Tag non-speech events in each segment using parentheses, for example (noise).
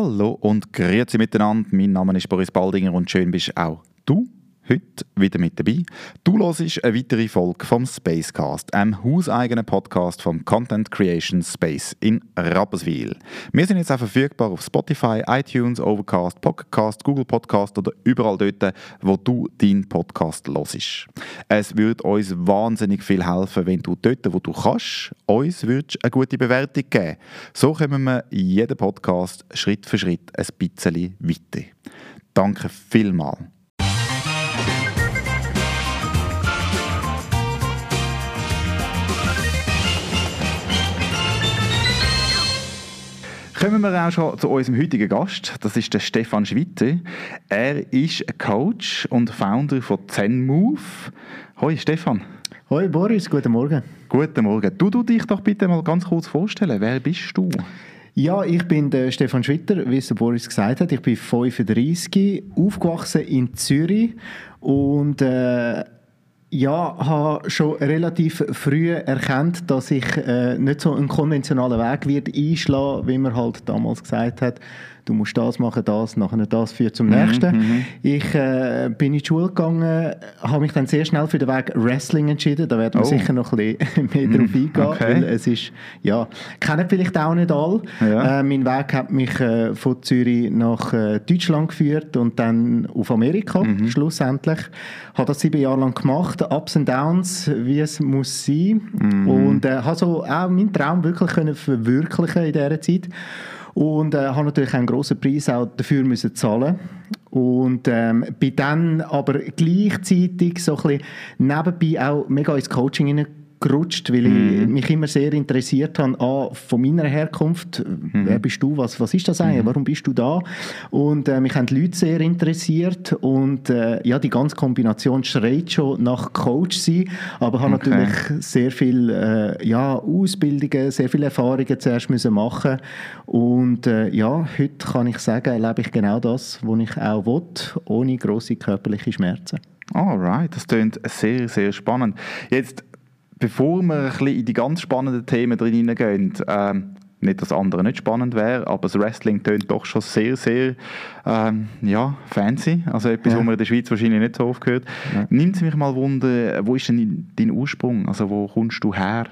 Hallo und grüezi miteinander. Mein Name ist Boris Baldinger und schön bist auch du heute wieder mit dabei. Du hörst eine weitere Folge vom Spacecast, einem hauseigenen Podcast vom Content Creation Space in Rapperswil. Wir sind jetzt auch verfügbar auf Spotify, iTunes, Overcast, Podcast, Google Podcast oder überall dort, wo du deinen Podcast hörst. Es würde uns wahnsinnig viel helfen, wenn du dort, wo du kannst, uns eine gute Bewertung geben. So kommen wir jeden Podcast Schritt für Schritt ein bisschen weiter. Danke vielmals. Kommen wir auch schon zu unserem heutigen Gast. Das ist der Stefan Schwitte. Er ist Coach und Founder von ZenMove. Hoi Stefan. Hoi Boris, guten Morgen. Guten Morgen. Du, du dich doch bitte mal ganz kurz vorstellen. Wer bist du? Ja, ich bin der Stefan Schwitter, wie es der Boris gesagt hat. Ich bin 35, aufgewachsen in Zürich und äh, ja, habe schon relativ früh erkannt, dass ich äh, nicht so einen konventionalen Weg wird einschlagen, wie man halt damals gesagt hat du musst das machen, das, nachher das führt zum nächsten. Mhm, mhm, ich äh, bin in die Schule gegangen, habe mich dann sehr schnell für den Weg Wrestling entschieden. Da werden wir oh. sicher noch ein bisschen (laughs) mehr drauf mhm, eingehen, okay. weil es ist, ja, kennen vielleicht auch nicht alle. Ja. Äh, mein Weg hat mich äh, von Zürich nach äh, Deutschland geführt und dann auf Amerika, mhm. schlussendlich. Habe das sieben Jahre lang gemacht, Ups und Downs, wie es muss sein. Mhm. Und äh, habe so auch meinen Traum wirklich können verwirklichen in dieser Zeit. Und äh, habe natürlich einen grossen Preis auch dafür müssen zahlen. Und ähm, bin dann aber gleichzeitig so ein bisschen nebenbei auch mega ins Coaching gerutscht, weil mhm. ich mich immer sehr interessiert habe ah, von meiner Herkunft. Mhm. Wer bist du? Was, was ist das eigentlich? Mhm. Warum bist du da? Und äh, mich haben die Leute sehr interessiert und äh, ja, die ganze Kombination schreit schon nach Coach sein, aber habe okay. natürlich sehr viel äh, ja, Ausbildungen, sehr viele Erfahrungen zuerst müssen machen und äh, ja, heute kann ich sagen, erlebe ich genau das, was ich auch will, ohne große körperliche Schmerzen. Alright, das klingt sehr, sehr spannend. Jetzt bevor wir ein bisschen in die ganz spannenden Themen drin gehen, ähm, nicht, dass andere nicht spannend wäre, aber das Wrestling tönt doch schon sehr, sehr ähm, ja, fancy. Also etwas, ja. wo man in der Schweiz wahrscheinlich nicht so oft gehört. Ja. Nimmt mich mal Wunder, wo ist denn dein Ursprung? Also wo kommst du her?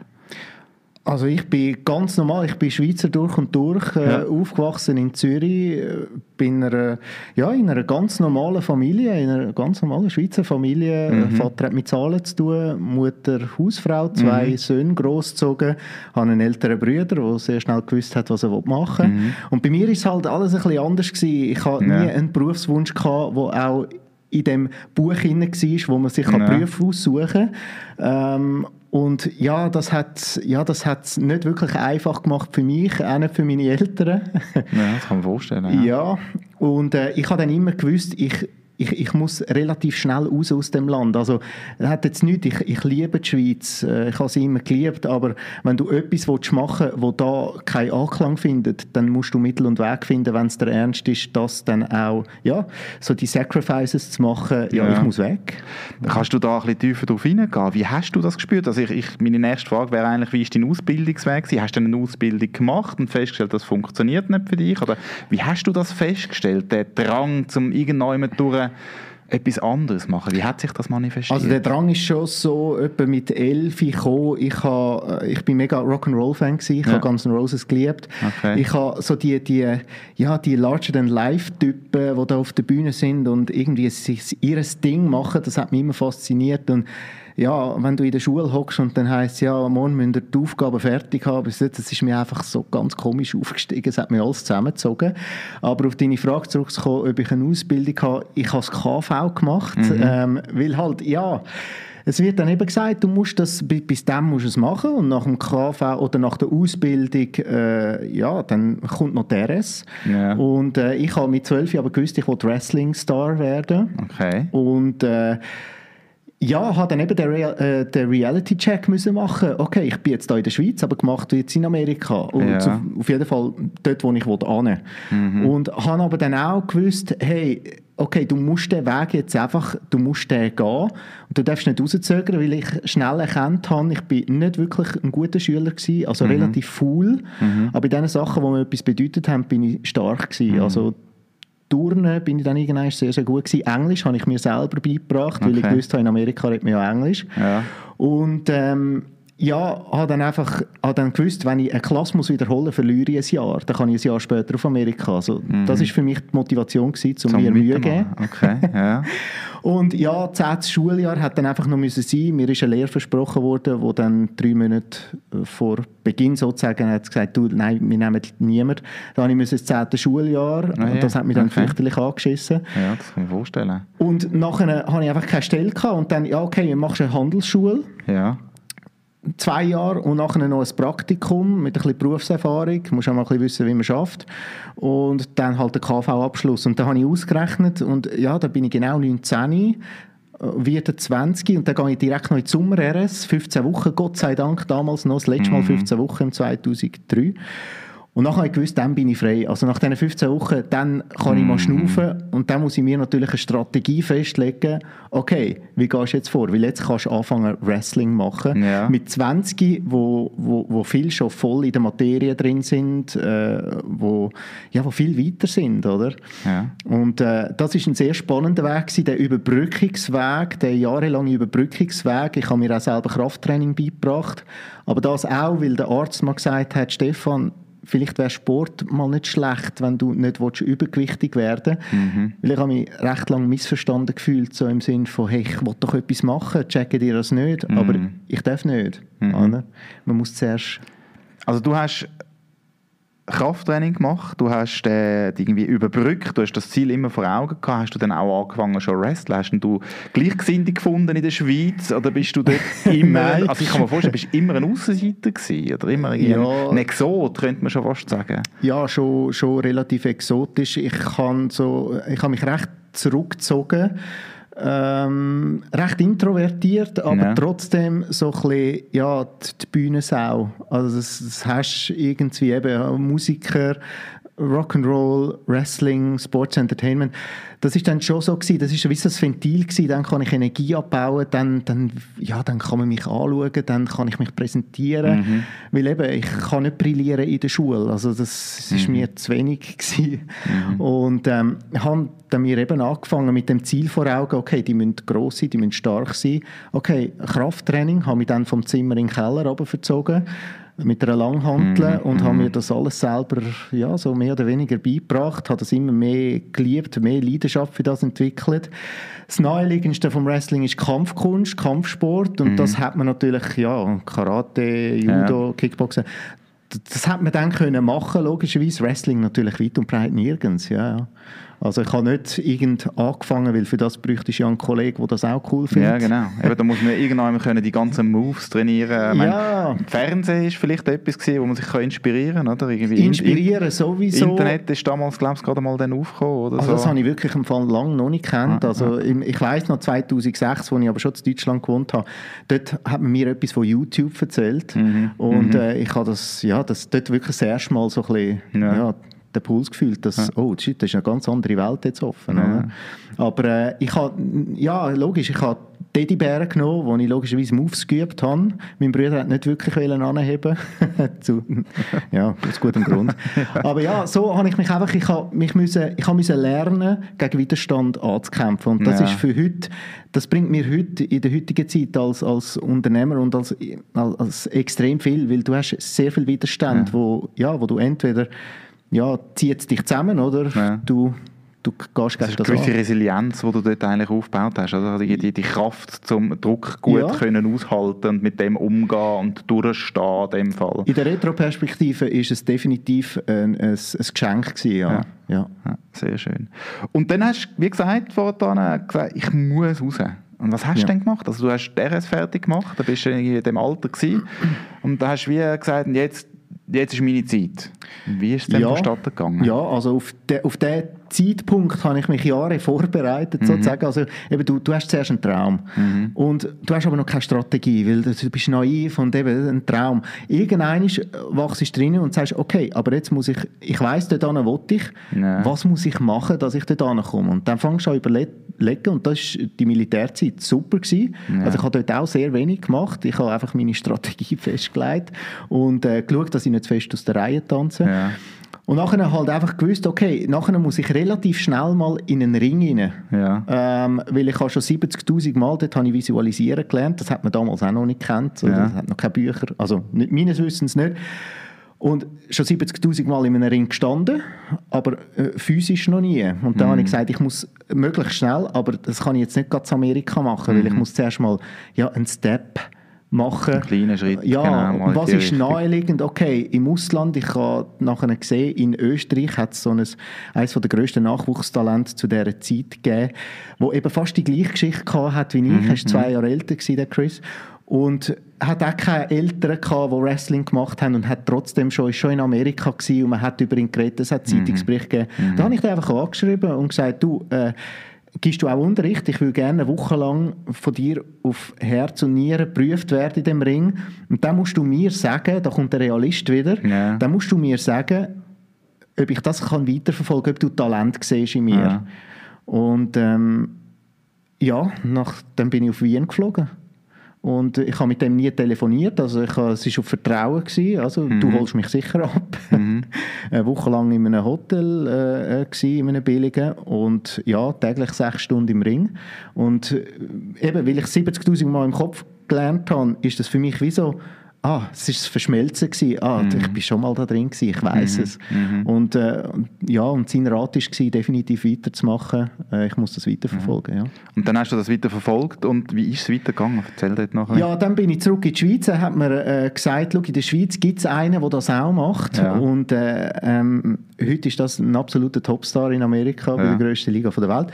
Also ich bin ganz normal, ich bin Schweizer durch und durch, äh, ja. aufgewachsen in Zürich, äh, bin einer, ja, in einer ganz normalen Familie, in einer ganz normalen Schweizer Familie. Mhm. Vater hat mit Zahlen zu tun, Mutter Hausfrau, zwei mhm. Söhne großgezogen, habe einen älteren Bruder, der sehr schnell gewusst hat, was er machen will. Mhm. Und bei mir ist halt alles ein bisschen anders gewesen. Ich hatte ja. nie einen Berufswunsch gehabt, der auch in dem Buch war, wo man sich ja. Berufe aussuchen kann. Ähm, und ja, das hat ja, das nicht wirklich einfach gemacht für mich, auch nicht für meine Eltern. Ja, das kann man vorstellen. Ja, ja und äh, ich habe dann immer gewusst, ich ich, ich muss relativ schnell raus aus dem Land. Also, das hat jetzt nichts, ich, ich liebe die Schweiz, äh, ich habe sie immer geliebt, aber wenn du etwas willst machen willst, wo da keinen Anklang findet, dann musst du Mittel und Weg finden, wenn es der Ernst ist, das dann auch, ja, so die Sacrifices zu machen, ja, ja. ich muss weg. Kannst du da ein bisschen tiefer drauf hineingehen? Wie hast du das gespürt? Also ich, ich, meine nächste Frage wäre eigentlich, wie ist dein Ausbildungsweg gewesen? Hast du eine Ausbildung gemacht und festgestellt, das funktioniert nicht für dich? Oder wie hast du das festgestellt, der Drang zum irgendwann durch etwas anderes machen? Wie hat sich das manifestiert? Also der Drang ist schon so etwa mit elf gekommen. Ich, ha, äh, ich bin mega Rock'n'Roll-Fan gewesen. Ich ja. habe Guns N' Roses geliebt. Okay. Ich habe so die, die, ja, die Larger-than-Life-Typen, die da auf der Bühne sind und irgendwie ihr Ding machen, das hat mich immer fasziniert und ja, wenn du in der Schule hockst und dann heisst ja, morgen müsst ihr die Aufgaben fertig haben, das ist mir einfach so ganz komisch aufgestiegen, es hat mir alles zusammengezogen. Aber auf deine Frage zurückzukommen, ob ich eine Ausbildung habe, ich habe das KV gemacht, mhm. ähm, weil halt, ja, es wird dann eben gesagt, du musst das, bis dann musst du es machen und nach dem KV oder nach der Ausbildung, äh, ja, dann kommt noch der RS. Yeah. Und äh, ich habe mit zwölf aber gewusst, ich wollte Wrestling-Star werden. Okay. Und äh, ja, habe dann eben den, Real, äh, den Reality-Check müssen machen. Okay, ich bin jetzt da in der Schweiz, aber gemacht wird es in Amerika. Und ja. auf, auf jeden Fall dort, wo ich wollte, mhm. Und habe aber dann auch gewusst, hey, okay, du musst den Weg jetzt einfach, du musst den gehen und du darfst nicht rauszögern, weil ich schnell erkannt habe, ich bin nicht wirklich ein guter Schüler gewesen, also relativ faul, aber bei den Sachen, die mir etwas bedeutet haben, bin ich stark gewesen. Also Turnen bin ich dann irgendwann sehr, sehr gut gewesen. Englisch habe ich mir selber beigebracht, weil ich Okay. gewusst habe, in Amerika redet man ja Englisch. Ja. Und ähm, ja, habe dann einfach habe dann gewusst, wenn ich eine Klasse muss wiederholen verliere ich ein Jahr. Dann kann ich ein Jahr später auf Amerika. Also, Das ist für mich die Motivation, gewesen, um mir Mühe zu geben. Okay, ja. (laughs) Und ja, das Schuljahr hat dann einfach noch müssen sein. Mir ist eine Lehre versprochen worden, wo dann drei Monate äh, vor Beginn sozusagen hat gesagt, du, nein, wir nehmen niemanden. Dann habe ich müssen das zehnte Schuljahr Ah, ja. und das hat mich dann Okay. fürchterlich angeschissen. ja, das kann ich mir vorstellen. Und nachher habe ich einfach keine Stelle gehabt und dann, ja okay, du machst eine Handelsschule Ja. Zwei Jahre und nachher noch ein Praktikum mit ein bisschen Berufserfahrung. Du musst auch mal ein bisschen wissen, wie man schafft. Und dann halt der KV-Abschluss. Und da habe ich ausgerechnet und ja, da bin ich genau 19, äh, werde 20 und dann gehe ich direkt noch in die Sommer-RS, 15 Wochen, Gott sei Dank, damals noch, das letzte Mal 15 Wochen im 2003. Und dann habe ich gewusst, dann bin ich frei. Also nach diesen 15 Wochen, dann kann ich mal schnaufen und dann muss ich mir natürlich eine Strategie festlegen, okay, wie gehst du jetzt vor? Weil jetzt kannst du anfangen, Wrestling machen. Ja. Mit 20, wo, wo, wo viele schon voll in der Materie drin sind, äh, wo, ja, wo viel weiter sind, oder? Ja. Und äh, das ist ein sehr spannender Weg gewesen, der Überbrückungsweg, der jahrelange Überbrückungsweg. Ich habe mir auch selber Krafttraining beigebracht, aber das auch, weil der Arzt mal gesagt hat, Stefan, vielleicht wäre Sport mal nicht schlecht, wenn du nicht willst, übergewichtig werden Mhm. Weil ich habe mich recht lange missverstanden gefühlt, so im Sinn von, hey, ich will doch etwas machen, checke dir das nicht, Mhm. aber ich darf nicht. Oder? Man muss zuerst... Also du hast Krafttraining gemacht, du hast äh, irgendwie überbrückt, du hast das Ziel immer vor Augen gehabt, hast du dann auch angefangen schon wrestlen? Hast du Gleichgesinnte gefunden in der Schweiz oder bist du dort (laughs) immer, also ich kann mir vorstellen, bist du immer ein Aussenseiter gewesen oder immer Ja. ein Exot, könnte man schon fast sagen. Ja, schon, schon relativ exotisch. Ich kann so, ich habe mich recht zurückgezogen, ähm, recht introvertiert, aber Ja. trotzdem so ein bisschen, ja, die, die Bühnensau. Also das, das hast irgendwie eben Musiker, Rock'n'Roll, Wrestling, Sports Entertainment. Das ist dann schon so gewesen, das ist ein Ventil gewesen, dann kann ich Energie abbauen, dann, dann, ja, dann kann man mich anschauen, dann kann ich mich präsentieren, weil eben, ich kann nicht brillieren in der Schule, also das ist mir zu wenig (laughs) gewesen. Und ähm, haben dann mir eben angefangen mit dem Ziel vor Augen, okay, die müssen gross sein, die müssen stark sein, okay, Krafttraining, habe mich dann vom Zimmer in den Keller runter verzogen, mit einer Langhantel und habe mir das alles selber ja, so mehr oder weniger beigebracht, habe das immer mehr geliebt, mehr Leidenschaft für das entwickelt. Das naheliegendste vom Wrestling ist Kampfkunst, Kampfsport. Und das hat man natürlich, ja, Karate, Judo, Kickboxen, D- das hat man dann können machen, logischerweise. Wrestling natürlich weit und breit nirgends, ja, ja. Also ich habe nicht irgend angefangen, weil für das bräuchte ich ja einen Kollegen, der das auch cool findet. Ja, genau. Eben, da muss man irgendwann können die ganzen Moves trainieren. Ich meine, Ja. Fernsehen ist vielleicht etwas gewesen, wo man sich kann inspirieren kann, oder? Irgendwie in- Inspirieren sowieso. Internet ist damals, glaube ich, gerade mal dann aufgekommen, oder Also so. das habe ich wirklich im Fall lang noch nicht gekannt. Ah, Also im- ich weiß noch 2006, als ich aber schon in Deutschland gewohnt habe, dort hat man mir etwas von YouTube erzählt Mhm. und Äh, ich habe das, ja, das dort wirklich das erste Mal so ein bisschen, Ja. ja. Den Puls gefühlt, dass, oh shit, das ist eine ganz andere Welt jetzt offen. Oder? Aber äh, ich habe, ja logisch, ich habe Teddybären genommen, wo ich logischerweise Moves geübt habe. Mein Bruder hat nicht wirklich anheben (laughs) Zu, ja, aus gutem Grund. Aber ja, so habe ich mich einfach, ich habe mich müssen, ich habe müssen lernen, gegen Widerstand anzukämpfen. Und das Ja. ist für heute, das bringt mir heute, in der heutigen Zeit als, als Unternehmer und als, als, als extrem viel, weil du hast sehr viel Widerstand, wo, ja, wo du entweder, ja, zieht es dich zusammen, oder Ja. du, du gehst Das gegen das eine gewisse an. Resilienz, die du dort eigentlich aufgebaut hast. Also die, die, die Kraft zum Druck gut Ja. können aushalten und mit dem umgehen und durchstehen in dem Fall. In der Retroperspektive ist es definitiv ein, ein, ein Geschenk gewesen, ja. Ja. ja. Sehr schön. Und dann hast du, wie gesagt, vorhin gesagt, ich muss raus. Und was hast Ja. du denn gemacht? Also du hast die RS fertig gemacht, da bist du in dem Alter gewesen, und da hast du wie gesagt, jetzt, jetzt ist meine Zeit. Wie ist es denn vonstatten gegangen? Ja, also auf, de, auf den Zeitpunkt habe ich mich Jahre vorbereitet, Mhm. sozusagen. Also, eben, du, du hast zuerst einen Traum. Und du hast aber noch keine Strategie, weil du bist naiv und eben ein Traum. Irgendwann wachst du drin und sagst, okay, aber jetzt muss ich, ich weiss, dort will ich, Ja. was muss ich machen, dass ich dort hinkomme? Und dann fängst du an überlegen, und das war die Militärzeit super. Gewesen. Also ich habe dort auch sehr wenig gemacht. Ich habe einfach meine Strategie (laughs) festgelegt und äh, geschaut, dass ich nicht zu fest aus der Reihe tanze. Ja. Und nachher halt einfach gewusst, okay, nachher muss ich relativ schnell mal in einen Ring rein. Ja. Ähm, weil ich habe schon 70'000 Mal dort habe ich visualisieren gelernt. Das hat man damals auch noch nicht gekannt. Ja. Das hat noch keine Bücher, also nicht, meines Wissens nicht. Und schon 70'000 Mal in einem Ring gestanden, aber äh, physisch noch nie. Und dann habe ich gesagt, ich muss möglichst schnell, aber das kann ich jetzt nicht gerade zu Amerika machen, weil ich muss zuerst mal ja, einen Step machen. Einen kleinen Schritt, Ja, genau, was ist Richtung. naheliegend? Okay, im Ausland, ich habe nachher gesehen, in Österreich hat es so ein, eines der grössten Nachwuchstalente zu dieser Zeit gegeben, wo eben fast die gleiche Geschichte hat wie ich. Mhm, Er war zwei Jahre älter, gewesen, der Chris. Und hat auch keine Eltern gehabt, die Wrestling gemacht haben und hat trotzdem schon, ist schon in Amerika gewesen und man hat über ihn geredet, es hat Mhm. Zeitungsberichte gegeben. Da habe ich den einfach angeschrieben und gesagt, du, äh, Gibst du auch Unterricht? Ich will gerne eine Woche lang von dir auf Herz und Nieren geprüft werden in dem Ring. Und dann musst du mir sagen, da kommt der Realist wieder, Ja. dann musst du mir sagen, ob ich das kann weiterverfolgen kann, ob du Talent siehst in mir. Ja. Und ähm, ja, nach, dann bin ich auf Wien geflogen. Und ich habe mit dem nie telefoniert, also ich, habe- es war auf Vertrauen, gewesen, also du holst mich sicher ab. (laughs) Eine Woche lang in einem Hotel äh, äh, gewesen, in einem billigen. Und ja, täglich sechs Stunden im Ring. Und äh, eben, weil ich 70'000 Mal im Kopf gelernt habe, ist das für mich wie so, ah, es ist Verschmelzen gewesen. Ah, ich bin schon mal da drin gewesen, ich weiß es. Und äh, ja, und sein Rat war, definitiv weiterzumachen. Äh, ich muss das weiterverfolgen, ja. Und dann hast du das weiter verfolgt und wie ist es weitergegangen? Erzähl dort nachher. Ja, dann bin ich zurück in die Schweiz. Er hat mir äh, gesagt, schau, in der Schweiz gibt es einen, der das auch macht. Ja. Und äh, ähm, heute ist das ein absoluter Topstar in Amerika, bei Ja. der grössten Liga der Welt.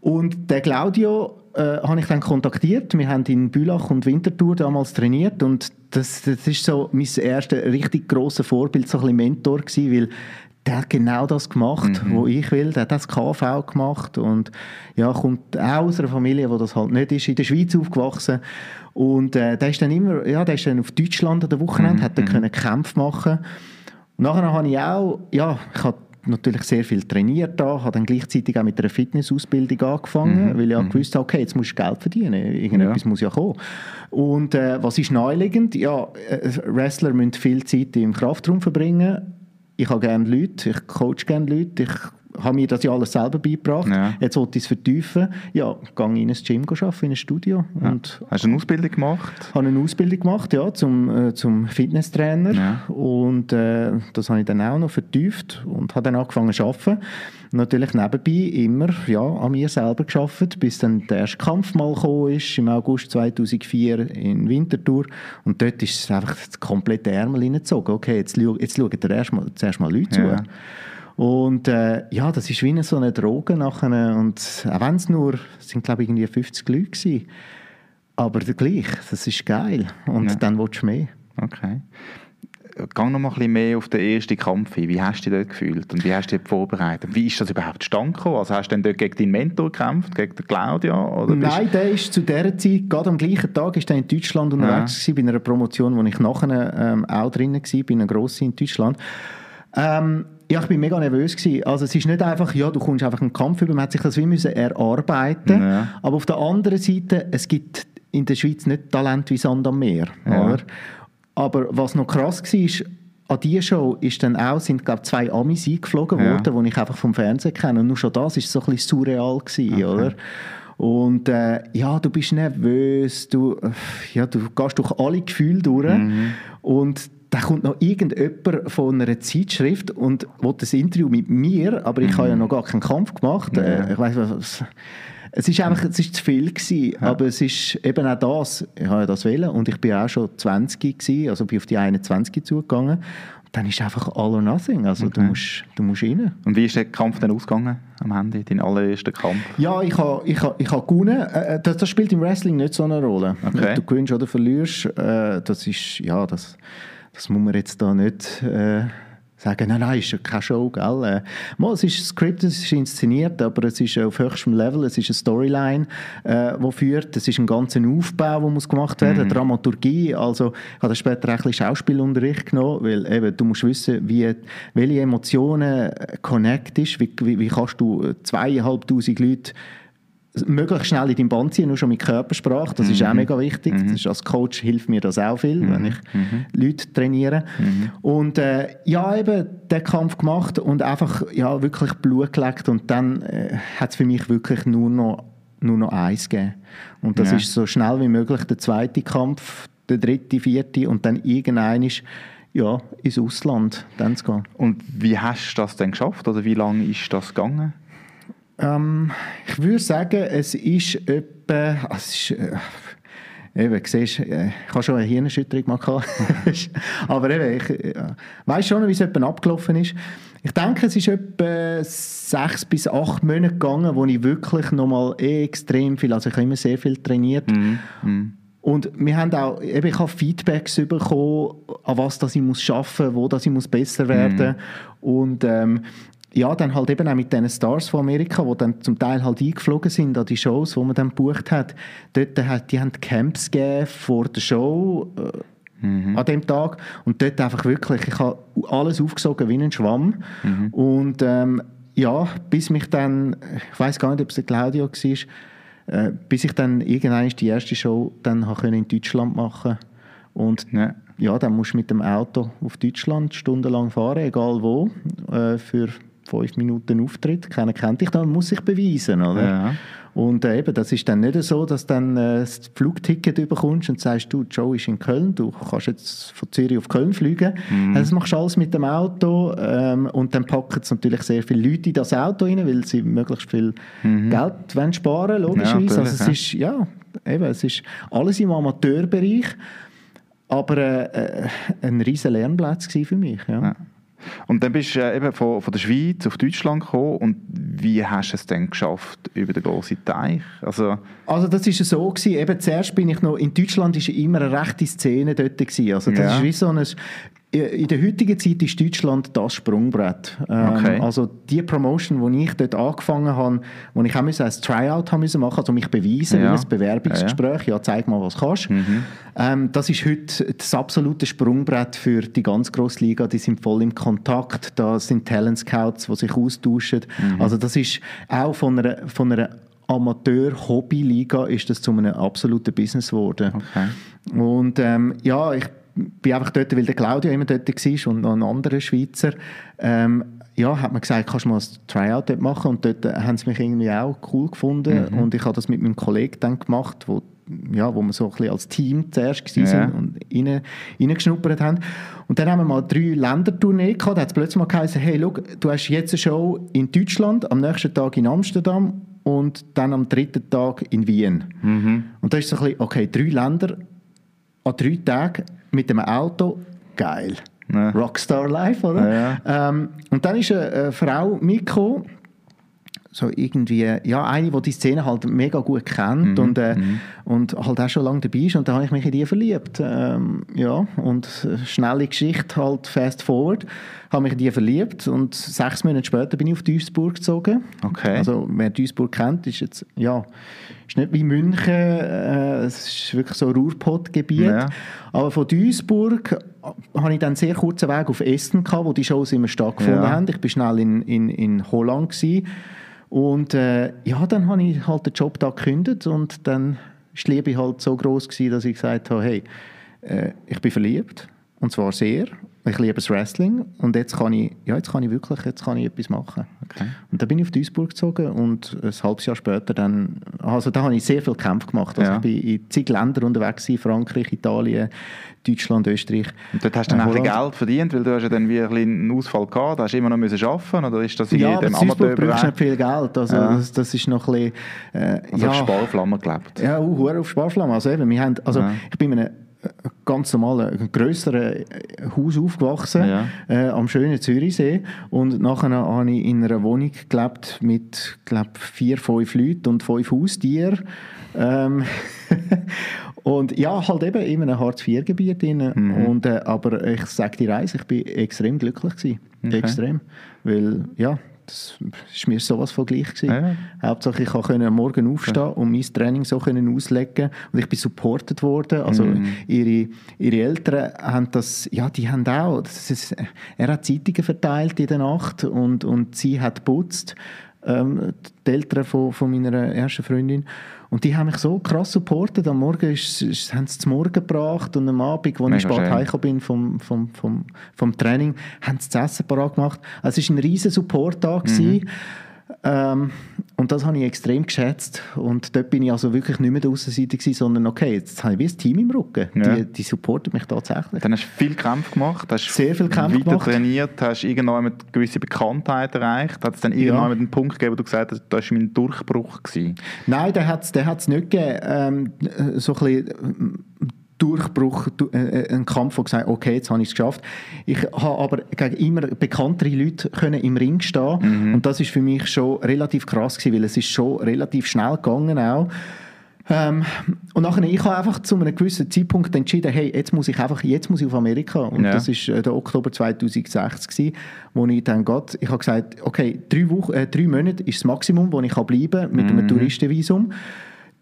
Und der Claudio äh, habe ich dann kontaktiert. Wir haben in Bülach und Winterthur damals trainiert und das, das ist so mein erstes richtig grosses Vorbild, so ein bisschen Mentor gewesen, weil der hat genau das gemacht, was ich will. Der hat das KV gemacht und ja, kommt auch aus einer Familie, wo das halt nicht ist, in der Schweiz aufgewachsen. Und äh, der ist dann immer, ja, der ist dann auf Deutschland an der Wochenende, hat dann können Kämpfe machen. Und nachher habe ich auch, ja, ich habe natürlich sehr viel trainiert da, habe dann gleichzeitig auch mit einer Fitnessausbildung angefangen, weil ich auch gewusst habe, okay, jetzt musst du Geld verdienen, irgendetwas Ja. muss ja kommen. Und äh, was ist naheliegend? Ja, äh, Wrestler müssen viel Zeit im Kraftraum verbringen. Ich habe gerne Leute, ich coach gerne Leute, ich habe mir das ja alles selber beigebracht. Ja. Jetzt wollte ich es vertiefen. Ja, gehe in ein Gym arbeiten, in ein Studio und Hast du eine Ausbildung gemacht? habe eine Ausbildung gemacht, ja, zum, äh, zum Fitnesstrainer. Ja. Und äh, das habe ich dann auch noch vertieft und habe dann angefangen zu arbeiten. Natürlich nebenbei immer ja, an mir selber geschafft, bis dann der erste Kampf mal gekommen ist, im August 2004 in Winterthur. Und dort ist es einfach das komplette Ärmel hineingezogen. Okay, jetzt, jetzt schauen dir erst mal, zuerst mal Leute Ja. zu. Und äh, ja, das ist wie eine, so eine Droge nachher. Und auch wenn es nur, sind glaube ich irgendwie 50 Leute gewesen, aber gleich, das ist geil. Und Ja. dann willst du mehr. Okay. Gang noch mal ein bisschen mehr auf den ersten Kampf ein. Wie hast du dich dort gefühlt und wie hast du dich vorbereitet? Wie ist das überhaupt gekommen? Also hast du dann dort gegen deinen Mentor gekämpft, gegen den Claudia? Oder Nein, der ist zu dieser Zeit, gerade am gleichen Tag, ist er in Deutschland unterwegs gewesen, bei einer Promotion, wo ich nachher ähm, auch drin war, bei einer grossen in Deutschland. Ähm, ja, ich bin mega nervös gewesen. Also es ist nicht einfach, ja, du kommst einfach einen Kampf über, man hat sich das wie müssen erarbeiten. Ja. Aber auf der anderen Seite, es gibt in der Schweiz nicht Talent wie Sand am Meer. Ja. Oder? Aber was noch krass war, an dieser Show ist dann auch, sind glaub, zwei Amis eingeflogen Ja. worden, die ich einfach vom Fernsehen kenne. Und nur schon das ist so ein bisschen surreal gewesen, oder? Und äh, ja, du bist nervös, du, ja, du gehst durch alle Gefühle durch und da kommt noch irgendjemand von einer Zeitschrift und will ein Interview mit mir, aber ich habe ja noch gar keinen Kampf gemacht. Äh, ich weiss, was, es ist einfach, es ist zu viel gewesen, aber es ist eben auch das, ich habe ja das wählen und ich bin auch schon 20 gewesen, also bin auf die 21 zugegangen. Dann ist einfach all or nothing, also du, musst, du musst rein. Und wie ist der Kampf dann ausgegangen am Ende, dein allererster Kampf? Ja, ich habe ich ha, ich ha gewonnen. Äh, das, das spielt im Wrestling nicht so eine Rolle. Okay. Du gewinnst oder verlierst, äh, das ist, ja, das, das muss man jetzt da nicht äh, sagen, nein, nein, ist ja keine Show, gell? Äh, mal, es ist Skript, es ist inszeniert, aber es ist auf höchstem Level, es ist eine Storyline, äh, die führt, es ist ein ganzer Aufbau, der muss gemacht werden, mhm. Dramaturgie, also ich habe später ein bisschen Schauspielunterricht genommen, weil eben, du musst wissen, wie, welche Emotionen connect ist, wie, wie, wie kannst du zweieinhalbtausend Leute möglichst schnell in dein Band ziehen, nur schon mit Körpersprache, das mhm. ist auch mhm. mega wichtig. Mhm. Das ist, als Coach hilft mir das auch viel, mhm. wenn ich mhm. Leute trainiere. Mhm. Und äh, ja, eben den Kampf gemacht und einfach ja, wirklich Blut gelegt und dann äh, hat es für mich wirklich nur noch, nur noch eins gegeben. Und das ja. ist so schnell wie möglich der zweite Kampf, der dritte, vierte und dann irgendein ist ja, ins Ausland dann zu gehen. Und wie hast du das denn geschafft oder wie lange ist das gegangen? Ähm, ich würde sagen, es ist etwa, also es ist, äh, Eben, siehst, äh, ich habe schon eine Hirnerschütterung mal. (laughs) Aber eben, ich äh, weiß schon, wie es etwa abgelaufen ist. Ich denke, es ist etwa sechs bis acht Monate gegangen, wo ich wirklich nochmal extrem viel, also ich habe immer sehr viel trainiert. Mm, mm. Und wir haben auch, eben, ich habe Feedbacks bekommen, an was das ich muss schaffen, wo das ich muss besser werden. Mm. Und ähm, ja, dann halt eben auch mit diesen Stars von Amerika, die dann zum Teil halt eingeflogen sind an die Shows, die man dann gebucht hat. Dort hat, die haben Camps gegeben vor der Show äh, mhm. an dem Tag und dort einfach wirklich, ich habe alles aufgesogen wie ein Schwamm mhm. und ähm, ja, bis mich dann, ich weiß gar nicht, ob es der Claudio war, äh, bis ich dann irgendwann die erste Show dann in Deutschland machen und ja. ja, dann musst du mit dem Auto auf Deutschland stundenlang fahren, egal wo, äh, für fünf Minuten Auftritt, keiner kennt dich, dann muss ich beweisen, oder? Ja. Und äh, eben, das ist dann nicht so, dass du dann äh, das Flugticket überkommst und sagst, du, Joe ist in Köln, du kannst jetzt von Zürich auf Köln fliegen. Mhm. Also, das machst du alles mit dem Auto ähm, und dann packen es natürlich sehr viele Leute in das Auto rein, weil sie möglichst viel mhm. Geld wollen sparen logischerweise. Ja, also es ist, ja, eben, es ist alles im Amateurbereich, aber äh, äh ein riesen Lernplatz für mich, ja. ja. Und dann bist du äh, eben von, von der Schweiz auf Deutschland gekommen und wie hast du es dann geschafft über den großen Teich? Also, also das ist so gewesen, eben zuerst bin ich noch, in Deutschland war immer eine rechte Szene dort gewesen. Also das ja. ist wie so ein in der heutigen Zeit ist Deutschland das Sprungbrett. Ähm, okay. Also die Promotion, die ich dort angefangen habe, wo ich auch als Tryout haben müssen machen, also mich beweisen, ja. wie ein Bewerbungsgespräch, ja, ja. ja, zeig mal, was du kannst. Mhm. Ähm, das ist heute das absolute Sprungbrett für die ganz grosse Liga. Die sind voll im Kontakt. Da sind Talent Scouts, die sich austauschen. Mhm. Also das ist auch von einer, von einer Amateur-Hobby-Liga ist das zu einem absoluten Business geworden. Okay. Und ähm, ja, ich bin einfach dort, weil der Claudio immer dort war und noch ein anderer Schweizer. Ähm, ja, hat man gesagt, kannst du mal ein Tryout dort machen und dort haben sie mich irgendwie auch cool gefunden mhm. und ich habe das mit meinem Kollegen dann gemacht, wo ja, wo wir so ein bisschen als Team zuerst waren ja. und rein, reingeschnuppert haben. Und dann haben wir mal drei Ländertournee gehabt. Da hat es plötzlich mal geheißen, hey, schau, du hast jetzt eine Show in Deutschland, am nächsten Tag in Amsterdam und dann am dritten Tag in Wien. Mhm. Und da ist so ein bisschen, okay, drei Länder an drei Tagen mit dem Auto, geil. Ja. Rockstar Life, oder? Ja. Ähm, und dann ist eine, eine Frau mitgekommen, so irgendwie, ja, eine, die die Szene halt mega gut kennt mhm. und, äh, mhm. und halt auch schon lange dabei ist und da habe ich mich in die verliebt. Ähm, ja, und schnelle Geschichte halt fast forward, habe mich in die verliebt und sechs Monate später bin ich auf Duisburg gezogen. Okay. Also, wer Duisburg kennt, ist jetzt, ja, ist nicht wie München, äh, es ist wirklich so ein Ruhrpott-Gebiet. Ja. Aber von Duisburg äh, hatte ich dann einen sehr kurzen Weg auf Essen gehabt, wo die Shows immer stattgefunden ja. haben. Ich war schnell in, in, in Holland gewesen und äh, ja, dann habe ich halt den Job da gekündigt und dann war die Liebe halt so groß dass ich gesagt habe, hey, äh, ich bin verliebt und zwar sehr. Ich liebe das Wrestling und jetzt kann ich, ja, jetzt kann ich wirklich, jetzt kann ich etwas machen. Okay. Und dann bin ich auf Duisburg gezogen und ein halbes Jahr später dann, also da habe ich sehr viel Kämpfe gemacht. Also ja. ich bin in zig Ländern unterwegs, Frankreich, Italien, Deutschland, Österreich. Und dort hast du dann äh, auch Geld verdient, weil du hast ja dann wie ein einen Ausfall gehabt, da hast du immer noch müssen arbeiten oder ist das in ja, dem Amateur brauchst nicht viel Geld, also ja. das, das, ist noch ein bisschen... Äh, also ja, auf Sparflamme gelebt. Ja, uh, auf Sparflamme, also eben, wir haben, also ja. ich bin in einem ganz normal ein grösseres Haus aufgewachsen, Ja. äh, am schönen Zürichsee. Und nachher habe ich in einer Wohnung gelebt mit, glaub, vier, fünf Leuten und fünf Haustieren. Ähm, (laughs) und ja, halt eben in einem Hartz-IV-Gebiet. Mhm. Und, äh, aber ich sage dir eins, ich bin extrem glücklich gewesen. Okay. Extrem. Weil, ja, das ist mir sowas von gleich gewesen. Ja, ja. Hauptsache, ich konnte am Morgen aufstehen und mein Training so können auslegen und ich bin supported worden. Also Mhm. ihre, ihre Eltern haben das, ja, die haben auch, das ist, er hat Zeitungen verteilt in der Nacht und, und sie hat putzt, ähm, die Eltern von, von meiner ersten Freundin. Und die haben mich so krass supportet. Am Morgen ist, ist, haben sie zum Morgen gebracht und am Abend, als ich spät heimgekommen bin vom, vom, vom, vom Training, haben sie das Essen parat gemacht. Also es war ein riesen Support da. gewesen. Ähm, und das habe ich extrem geschätzt. Und dort bin ich also wirklich nicht mehr der Außenseiter gewesen, sondern okay, jetzt habe ich wie ein Team im Rücken. Ja. Die, die supporten mich tatsächlich. Dann hast du viel Kämpfe gemacht, hast Sehr viel Kämpfe weiter gemacht. trainiert, hast irgendwann eine gewisse Bekanntheit erreicht. Hat es dann irgendwann Ja. mit einen Punkt gegeben, wo du gesagt hast, das war mein Durchbruch? Gewesen. Nein, den hat es hat's nicht gegeben. Ähm, so ein bisschen Durchbruch, du- äh, ein Kampf, wo gesagt okay, jetzt habe ich es geschafft. Ich habe aber gegen immer bekanntere Leute können im Ring stehen und das ist für mich schon relativ krass gewesen, weil es ist schon relativ schnell gegangen auch. Ähm, und nachher, ich habe einfach zu einem gewissen Zeitpunkt entschieden, hey, jetzt muss ich einfach, jetzt muss ich auf Amerika. Und Ja. das ist äh, der Oktober 2006 gewesen, wo ich dann Gott, ich habe gesagt, okay, drei, Wochen, äh, drei Monate ist das Maximum, wo ich kann bleiben mit einem Touristenvisum.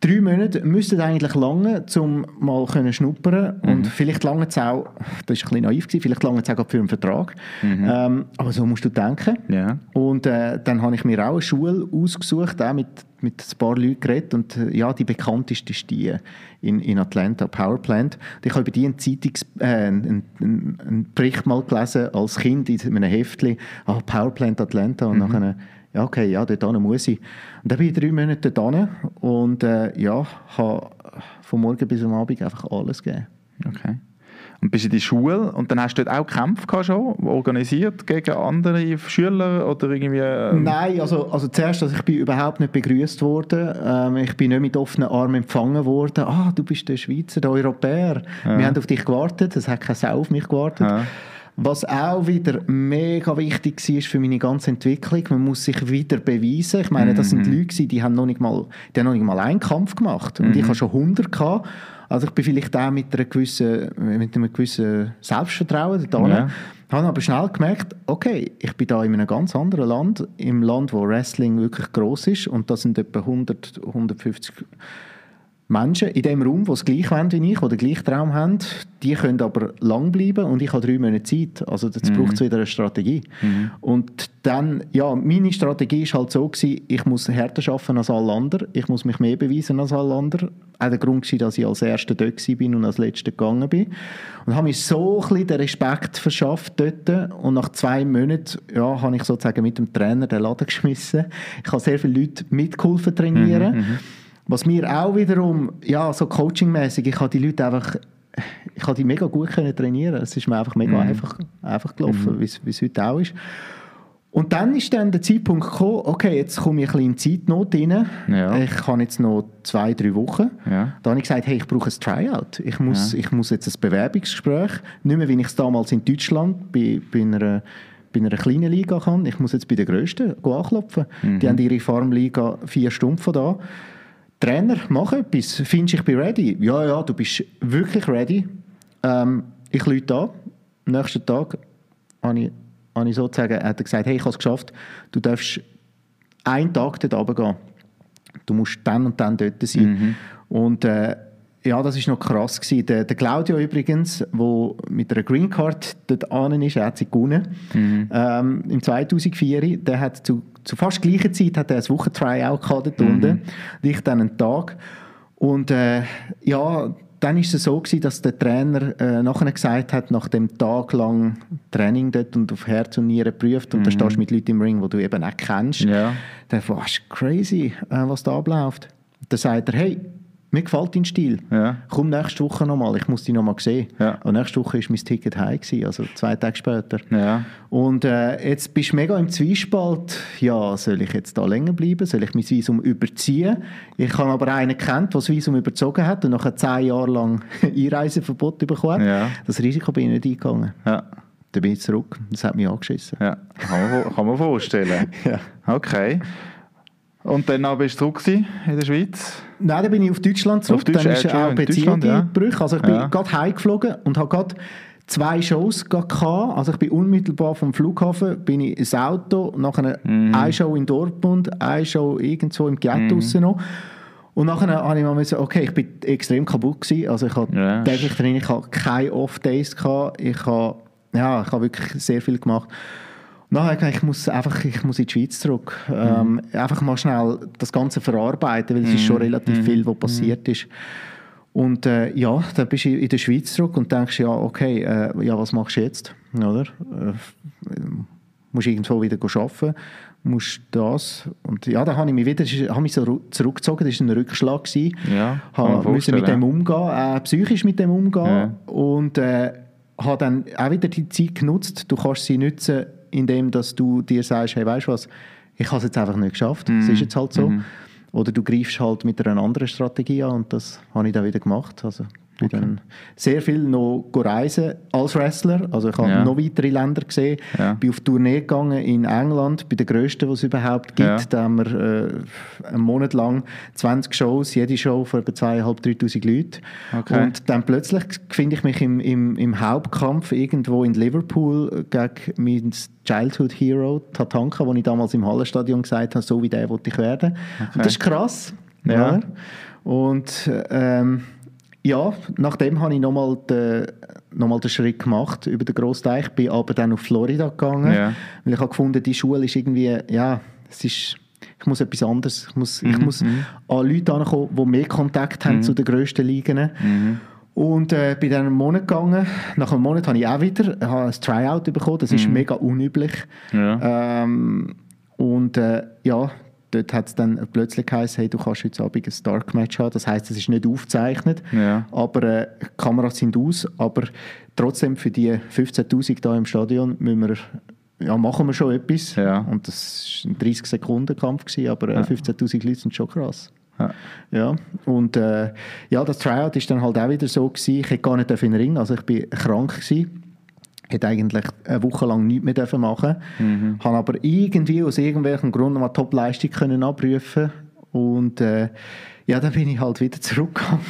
Drei Monate müssten eigentlich lange, um mal können schnuppern und vielleicht lange es auch, das ist ein bisschen naiv gewesen, vielleicht lange es auch für einen Vertrag. Ähm, aber so musst du denken. Ja. Und äh, dann habe ich mir auch eine Schule ausgesucht, auch mit, mit ein paar Leuten geredet. Und äh, ja, die bekannteste ist die in, in Atlanta, Powerplant. Und ich habe über die einen, Zeitungs, äh, einen, einen, einen Bericht mal gelesen als Kind in einem Heftchen. Ah, Powerplant Atlanta. Und nachher, ja, okay, ja, dort hin muss ich. Und dann bin ich drei Monate dort und äh, ja, habe von morgen bis am Abend einfach alles gegeben. Okay. Und bist in die Schule und dann hast du dort auch Kämpfe gehabt schon, organisiert gegen andere Schüler oder irgendwie... ähm, Nein, also, also zuerst, also ich bin überhaupt nicht begrüßt worden. Ähm, ich bin nicht mit offenen Armen empfangen worden. Ah, du bist der Schweizer, der Europäer. Wir haben auf dich gewartet. Es hat keine Sau auf mich gewartet. Ja. Was auch wieder mega wichtig war für meine ganze Entwicklung. Man muss sich wieder beweisen. Ich meine, das sind Leute, gewesen, die haben noch nicht mal, die haben noch nicht mal einen Kampf gemacht. Und ich habe schon 100 gehabt. Also ich bin vielleicht auch mit, einer gewissen, mit einem gewissen Selbstvertrauen da. Ja. Habe aber schnell gemerkt, okay, ich bin da in einem ganz anderen Land, im Land, wo Wrestling wirklich groß ist und das sind etwa 100, 150 Menschen in dem Raum, die das gleich wollen wie ich, die den gleichen Traum haben, die können aber lang bleiben und ich habe drei Monate Zeit. Also jetzt braucht es wieder eine Strategie. Und dann, ja, meine Strategie ist halt so gewesen, ich muss härter arbeiten als alle anderen, ich muss mich mehr beweisen als alle anderen. Auch der Grund war, dass ich als Erster dort bin und als Letzter gegangen bin. Und habe mir so ein bisschen den Respekt verschafft dort und nach zwei Monaten, ja, habe ich sozusagen mit dem Trainer den Laden (laughs) geschmissen. Ich habe sehr viele Leute mitgeholfen trainieren. Was mir auch wiederum, ja, so coachingmäßig, ich habe die Leute einfach, ich habe die mega gut können trainieren. Es ist mir einfach mega einfach, einfach gelaufen, wie es- wie es heute auch ist. Und dann ist dann der Zeitpunkt gekommen, okay, jetzt komme ich ein bisschen in Zeitnot rein. Ja. Ich habe jetzt noch zwei, drei Wochen. Ja. Da habe ich gesagt, hey, ich brauche ein Tryout. Ich muss, ich muss jetzt ein Bewerbungsgespräch, nicht mehr, wie ich es damals in Deutschland bei, bei einer bei einer kleinen Liga kann. Ich muss jetzt bei der grössten anklopfen. Die haben ihre Farmliga vier Stunden von da. Trainer, mach etwas. Findest ich bin ready? Ja, ja, du bist wirklich ready. Ähm, ich lüte an. Am nächsten Tag habe ich, habe ich sozusagen, hat er gesagt, hey, ich habe es geschafft. Du darfst einen Tag dort runtergehen. Du musst dann und dann dort sein. Und äh, ja, das ist noch krass gewesen. Der, der Claudio übrigens, der mit einer Green Card dort an ist, er hat sie gewonnen. Ähm, Im 2004, der hat zu, zu fast gleicher Zeit hat er ein Wochentryout gehabt dort unten. Und ich dann einen Tag. Und äh, ja, dann ist es so gewesen, dass der Trainer äh, nachher gesagt hat, nach dem Tag lang Training dort und auf Herz und Nieren geprüft und da stehst du mit Leuten im Ring, die du eben auch kennst. Ja. Der war crazy, äh, was da abläuft. Da sagt er, hey, mir gefällt dein Stil. Ja. Komm nächste Woche nochmal, ich muss dich nochmal sehen. Ja. Und nächste Woche ist mein Ticket heim, also zwei Tage später. Ja. Und äh, jetzt bist du mega im Zwiespalt. Ja, soll ich jetzt da länger bleiben? Soll ich mein Visum überziehen? Ich habe aber einen kennt, der das Visum überzogen hat und nachher zehn Jahre lang (laughs) Einreiseverbot bekommen hat. Ja. Das Risiko bin ich nicht eingegangen. Ja. Dann bin ich zurück. Das hat mich angeschissen. Ja. Kann man, kann man vorstellen. (laughs) Ja. Okay. Und dann aber bist du zurück in der Schweiz? Nein, dann bin ich auf Deutschland zurück. Auf Deutsch- dann ist äh, auch Entschuldigung, Beziehung ja. Also ich bin Ja. gerade heimgeflogen und habe gerade zwei Shows gehabt. Also ich bin unmittelbar vom Flughafen, bin ich ins Auto, nachher Mhm. eine Show in Dortmund, eine Show irgendwo im Ghetto draussen noch. Und nachher habe ich mal müssen, okay, ich bin extrem kaputt gewesen. Also ich habe Ja. täglich drin, ich habe keine Off-Days gehabt. Ich habe, ja, ich habe wirklich sehr viel gemacht. Habe ich muss einfach ich muss in die Schweiz zurück. Ähm, einfach mal schnell das Ganze verarbeiten, weil es ist schon relativ viel, was passiert ist. Und äh, ja, dann bist du in der Schweiz zurück und denkst, ja, okay, äh, ja, was machst du jetzt? Oder? Äh, musst irgendwo wieder arbeiten, musst das. Und ja, dann habe ich mich wieder habe mich so zurückgezogen, das war ein Rückschlag. Gewesen. Ja, habe müssen mit dem umgehen, äh, psychisch mit dem umgehen. Ja. Und äh, habe dann auch wieder die Zeit genutzt. Du kannst sie nutzen, indem dass du dir sagst, hey, weißt du was, ich habe es jetzt einfach nicht geschafft. Es Mhm. ist jetzt halt so. Oder du greifst halt mit einer anderen Strategie an und das habe ich dann wieder gemacht. Also bin dann sehr viel noch reisen als Wrestler. Also ich habe Ja. noch weitere Länder gesehen. Ja. Bin auf Tournee gegangen in England, bei den grössten, die es überhaupt gibt. Ja. Da haben wir äh, einen Monat lang 20 Shows, jede Show von etwa 2'500, 3'000 Leuten. Okay. Und dann plötzlich finde ich mich im, im, im Hauptkampf irgendwo in Liverpool gegen meinen Childhood Hero Tatanka, wo ich damals im Hallenstadion gesagt habe, so wie der wollte ich werden. Und das ist krass. Ja. Und ähm, ja, nachdem habe ich nochmal den, noch den Schritt gemacht über den Grossteich, bin aber dann auf Florida gegangen, Ja. weil ich habe gefunden, die Schule ist irgendwie, ja, es ist, ich muss etwas anderes, ich muss, ich muss an Leute ankommen, die mehr Kontakt haben zu den grössten Ligen. Und äh, bin dann einen Monat gegangen. Nach einem Monat habe ich auch wieder habe ein Tryout bekommen. Das ist mega unüblich. Ja. Ähm, und äh, ja, dort hat es dann plötzlich geheißen, hey, du kannst heute Abend ein Dark Match haben. Das heisst, es ist nicht aufgezeichnet, Ja. aber äh, Kameras sind aus. Aber trotzdem für die 15'000 da im Stadion müssen wir, ja, machen wir schon etwas. Ja. Und das war ein 30-Sekunden-Kampf, gewesen, aber äh, 15'000 Leute sind schon krass. Ja. Ja, und äh, ja, das Tryout ist dann halt auch wieder so gewesen, ich hätte gar nicht in den Ring, also ich bin krank gewesen, hätte eigentlich eine Woche lang nichts mehr dürfen machen, Mhm. habe aber irgendwie aus irgendwelchem Grund mal Top-Leistung können abrufen und äh, ja, dann bin ich halt wieder (laughs) zurückgegangen.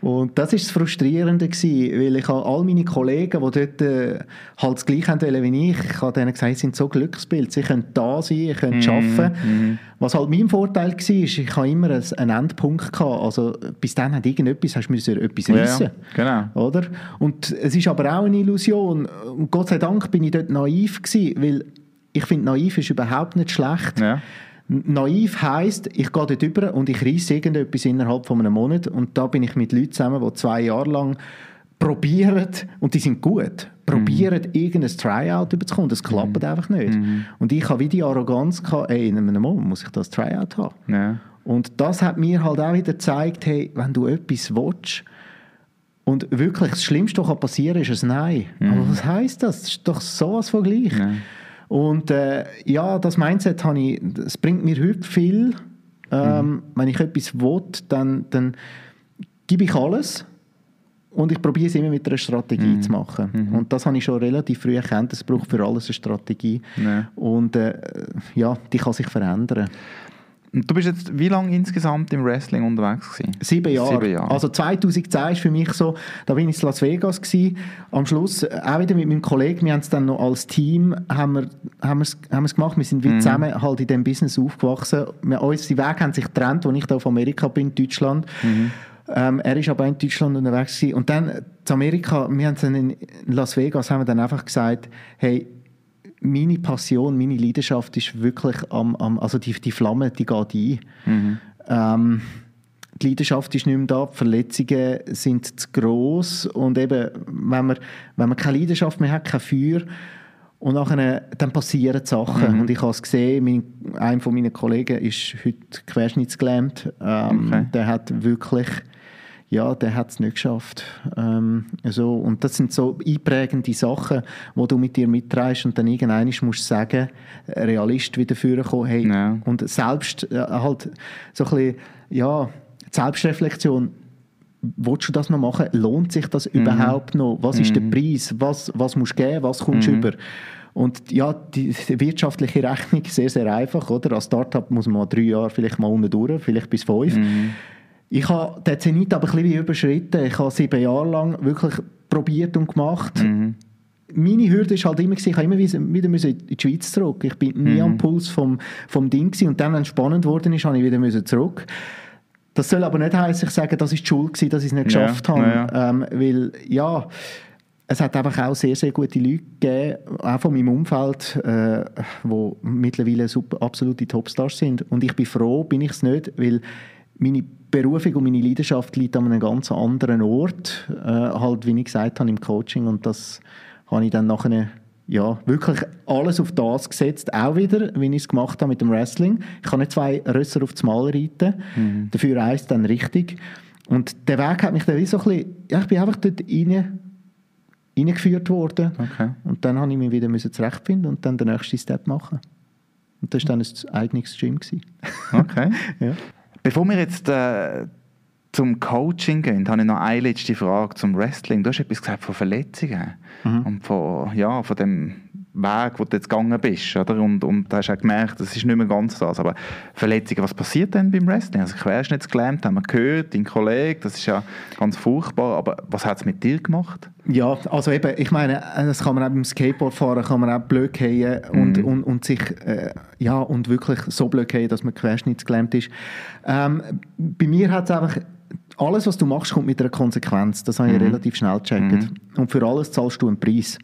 Und das ist das Frustrierende gewesen, weil ich habe all meine Kollegen, die dort äh, halt das Gleiche wollen wie ich, ich habe denen gesagt, sie sind so Glücksbild, sie können da sein, sie können arbeiten. Was halt mein Vorteil war, ist, ich habe immer einen Endpunkt gehabt. Also bis dann hat irgendetwas, hast du müssen etwas Ja, reissen. genau. Oder? Und es ist aber auch eine Illusion. Und Gott sei Dank bin ich dort naiv gewesen, weil ich finde, naiv ist überhaupt nicht schlecht. Ja. Naiv heisst, ich gehe dort über und ich reisse irgendetwas innerhalb von einem Monat und da bin ich mit Leuten zusammen, die zwei Jahre lang probieren, und die sind gut, probieren irgendein Tryout überzukommen. Das klappt einfach nicht. Und ich habe wie die Arroganz gehabt, ey, in einem Monat muss ich das Tryout haben. Ja. Und das hat mir halt auch wieder gezeigt, hey, wenn du etwas willst, und wirklich das Schlimmste, was passieren kann, ist ein Nein. Aber was heisst das? Das ist doch sowas von gleich. Ja. Und äh, ja, das Mindset habe ich, das bringt mir heute viel. Ähm, Wenn ich etwas will, dann, dann gebe ich alles und ich probiere es immer mit einer Strategie zu machen. Und das habe ich schon relativ früh erkannt, es braucht für alles eine Strategie. Ja. Und äh, ja, die kann sich verändern. Du bist jetzt wie lange insgesamt im Wrestling unterwegs gewesen? Sieben Jahre. Sieben Jahre. Also 2010 ist für mich so, da bin ich in Las Vegas gewesen. Am Schluss äh, auch wieder mit meinem Kollegen, wir haben es dann noch als Team haben wir, haben wir's, haben wir's gemacht. Wir sind Mhm. wie zusammen halt in diesem Business aufgewachsen. Wir, unsere Wege haben sich getrennt, als ich da auf Amerika bin, Deutschland. Mhm. Ähm, er ist aber in Deutschland unterwegs gewesen. Und dann zu Amerika, wir haben dann in Las Vegas haben wir dann einfach gesagt, hey, meine Passion, meine Leidenschaft ist wirklich am, am also die, die Flamme, die geht ein. Ähm, die Leidenschaft ist nicht mehr da, die Verletzungen sind zu gross und eben, wenn man, wenn man keine Leidenschaft mehr hat, kein Feuer Und nachher, dann passieren Sachen. Mhm. Und ich habe es gesehen, mein, einer von meinen Kollegen ist heute querschnittsgelähmt. Ähm, Okay. Der hat wirklich, ja, der hat es nicht geschafft. Ähm, so. Und das sind so einprägende Sachen, wo du mit dir mittreibst und dann irgendwann musst du sagen, Realist wieder vorkommen, hey, Ja. und selbst äh, halt so ein bisschen, ja, Selbstreflexion, willst du das noch machen? Lohnt sich das überhaupt noch? Was ist der Preis? Was, was musst du geben? Was kommst du über? Und ja, die, die wirtschaftliche Rechnung ist sehr, sehr einfach, oder? Als Startup muss man drei Jahre vielleicht mal unten durch, vielleicht bis fünf. Ich habe den Zenit aber ein bisschen überschritten. Ich habe sieben Jahre lang wirklich probiert und gemacht. Meine Hürde war halt immer, ich habe immer wieder, müssen in die Schweiz zurück. Ich bin nie am Puls vom, vom Ding gewesen. und dann, wenn es spannend geworden ist, habe ich wieder müssen zurück. Das soll aber nicht heißen, ich sage, das ist die Schuld gewesen, dass ich es nicht Ja, geschafft habe. ja, Ähm, weil, ja, es hat einfach auch sehr, sehr gute Leute gegeben, auch von meinem Umfeld, äh, wo mittlerweile super, absolute Topstars sind. Und ich bin froh, bin ich es nicht, weil meine Berufung und meine Leidenschaft liegt an einem ganz anderen Ort, äh, halt, wie ich gesagt habe, im Coaching. Und das habe ich dann nachher ja, wirklich alles auf das gesetzt, auch wieder, wie ich es gemacht habe mit dem Wrestling. Ich kann nicht zwei Rösser auf das Mal reiten, dafür eins dann richtig. Und der Weg hat mich dann wie so ein bisschen, ja, ich bin einfach dort rein, reingeführt worden. Okay. Und dann habe ich mich wieder müssen zurechtfinden und dann den nächsten Step machen. Und das war dann ein eigenes Gym. Gewesen. Okay. (laughs) Ja. Bevor wir jetzt äh, zum Coaching gehen, habe ich noch eine letzte Frage zum Wrestling. Du hast etwas gesagt von Verletzungen und von, ja, von dem Weg, wo du jetzt gegangen bist. Oder? Und, und da hast du auch gemerkt, das ist nicht mehr ganz das. Aber Verletzungen, was passiert denn beim Wrestling? Also Querschnittsgelähmt, haben wir gehört, dein Kollege, das ist ja ganz furchtbar. Aber was hat es mit dir gemacht? Ja, also eben, ich meine, das kann man auch beim Skateboard fahren, kann man auch blöd gehen und, und, und sich, äh, ja, und wirklich so blöd gehen, dass man querschnittsgelähmt ist. Ähm, bei mir hat es einfach, alles, was du machst, kommt mit einer Konsequenz. Das habe ich relativ schnell gecheckt. Und für alles zahlst du einen Preis.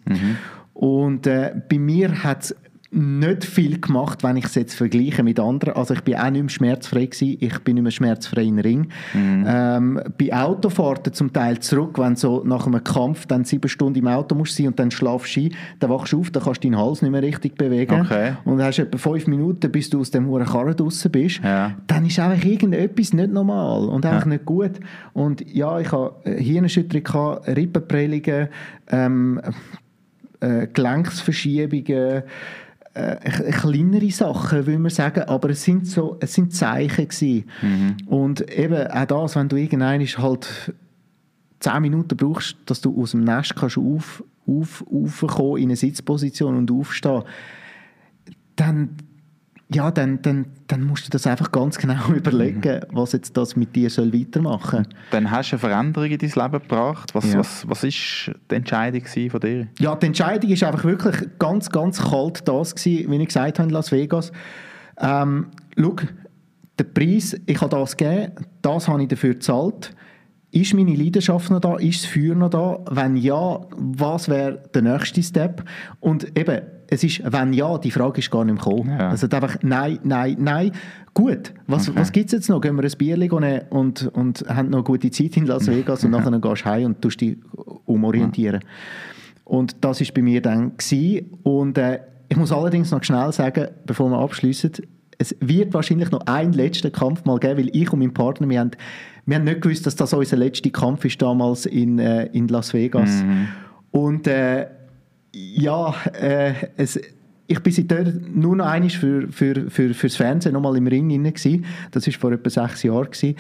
Und äh, bei mir hat es nicht viel gemacht, wenn ich es jetzt vergleiche mit anderen. Also ich bin auch nicht mehr schmerzfrei gewesen. Ich bin nicht mehr schmerzfrei im Ring. Ähm, bei Autofahrten zum Teil zurück, wenn so nach einem Kampf dann sieben Stunden im Auto musst sein und dann schlafst du ein, dann wachst du auf, dann kannst du deinen Hals nicht mehr richtig bewegen. Okay. Und hast etwa fünf Minuten, bis du aus dem hohen Karren draussen bist. Ja. Dann ist einfach irgendetwas nicht normal und einfach nicht gut. Und ja, ich habe Hirnerschütterung, gehabt, Rippenprellungen, ähm, äh, Gelenksverschiebungen, äh, kleinere Sachen, will man sagen, aber es sind so, es sind Zeichen gewesen. Und eben auch das, wenn du irgendwann halt zehn Minuten brauchst, dass du aus dem Nest kannst auf, auf, aufkommen in eine Sitzposition und aufstehen, dann, ja, dann, dann, dann musst du das einfach ganz genau (laughs) überlegen, was jetzt das mit dir soll weitermachen Dann hast du eine Veränderung in dein Leben gebracht. Was, Ja. was, was ist die Entscheidung von dir? Ja, die Entscheidung ist einfach wirklich ganz, ganz kalt das gewesen, wie ich gesagt habe in Las Vegas. Ähm, schau, der Preis, ich habe das gegeben, das habe ich dafür gezahlt. Ist meine Leidenschaft noch da? Ist das Feuer noch da? Wenn ja, was wäre der nächste Step? Und eben, es ist, wenn ja, die Frage ist gar nicht mehr gekommen. Ja. Also einfach nein, nein, nein. Gut, was, Okay. was gibt es jetzt noch? Gehen wir ein Bier nehmen und, und haben noch eine gute Zeit in Las Vegas und (laughs) nachher gehst du heim und tust dich umorientieren. Und das ist bei mir dann gewesen. Und äh, ich muss allerdings noch schnell sagen, bevor wir abschließen, es wird wahrscheinlich noch einen letzten Kampf mal geben, weil ich und mein Partner, wir haben, wir haben nicht gewusst, dass das unser letzter Kampf ist damals in, äh, in Las Vegas. Und äh, ja, äh, es, ich bin seitdem nur noch einmal für, für, für, fürs Fernsehen nochmal im Ring gewesen. Das war vor etwa sechs Jahren. Gewesen.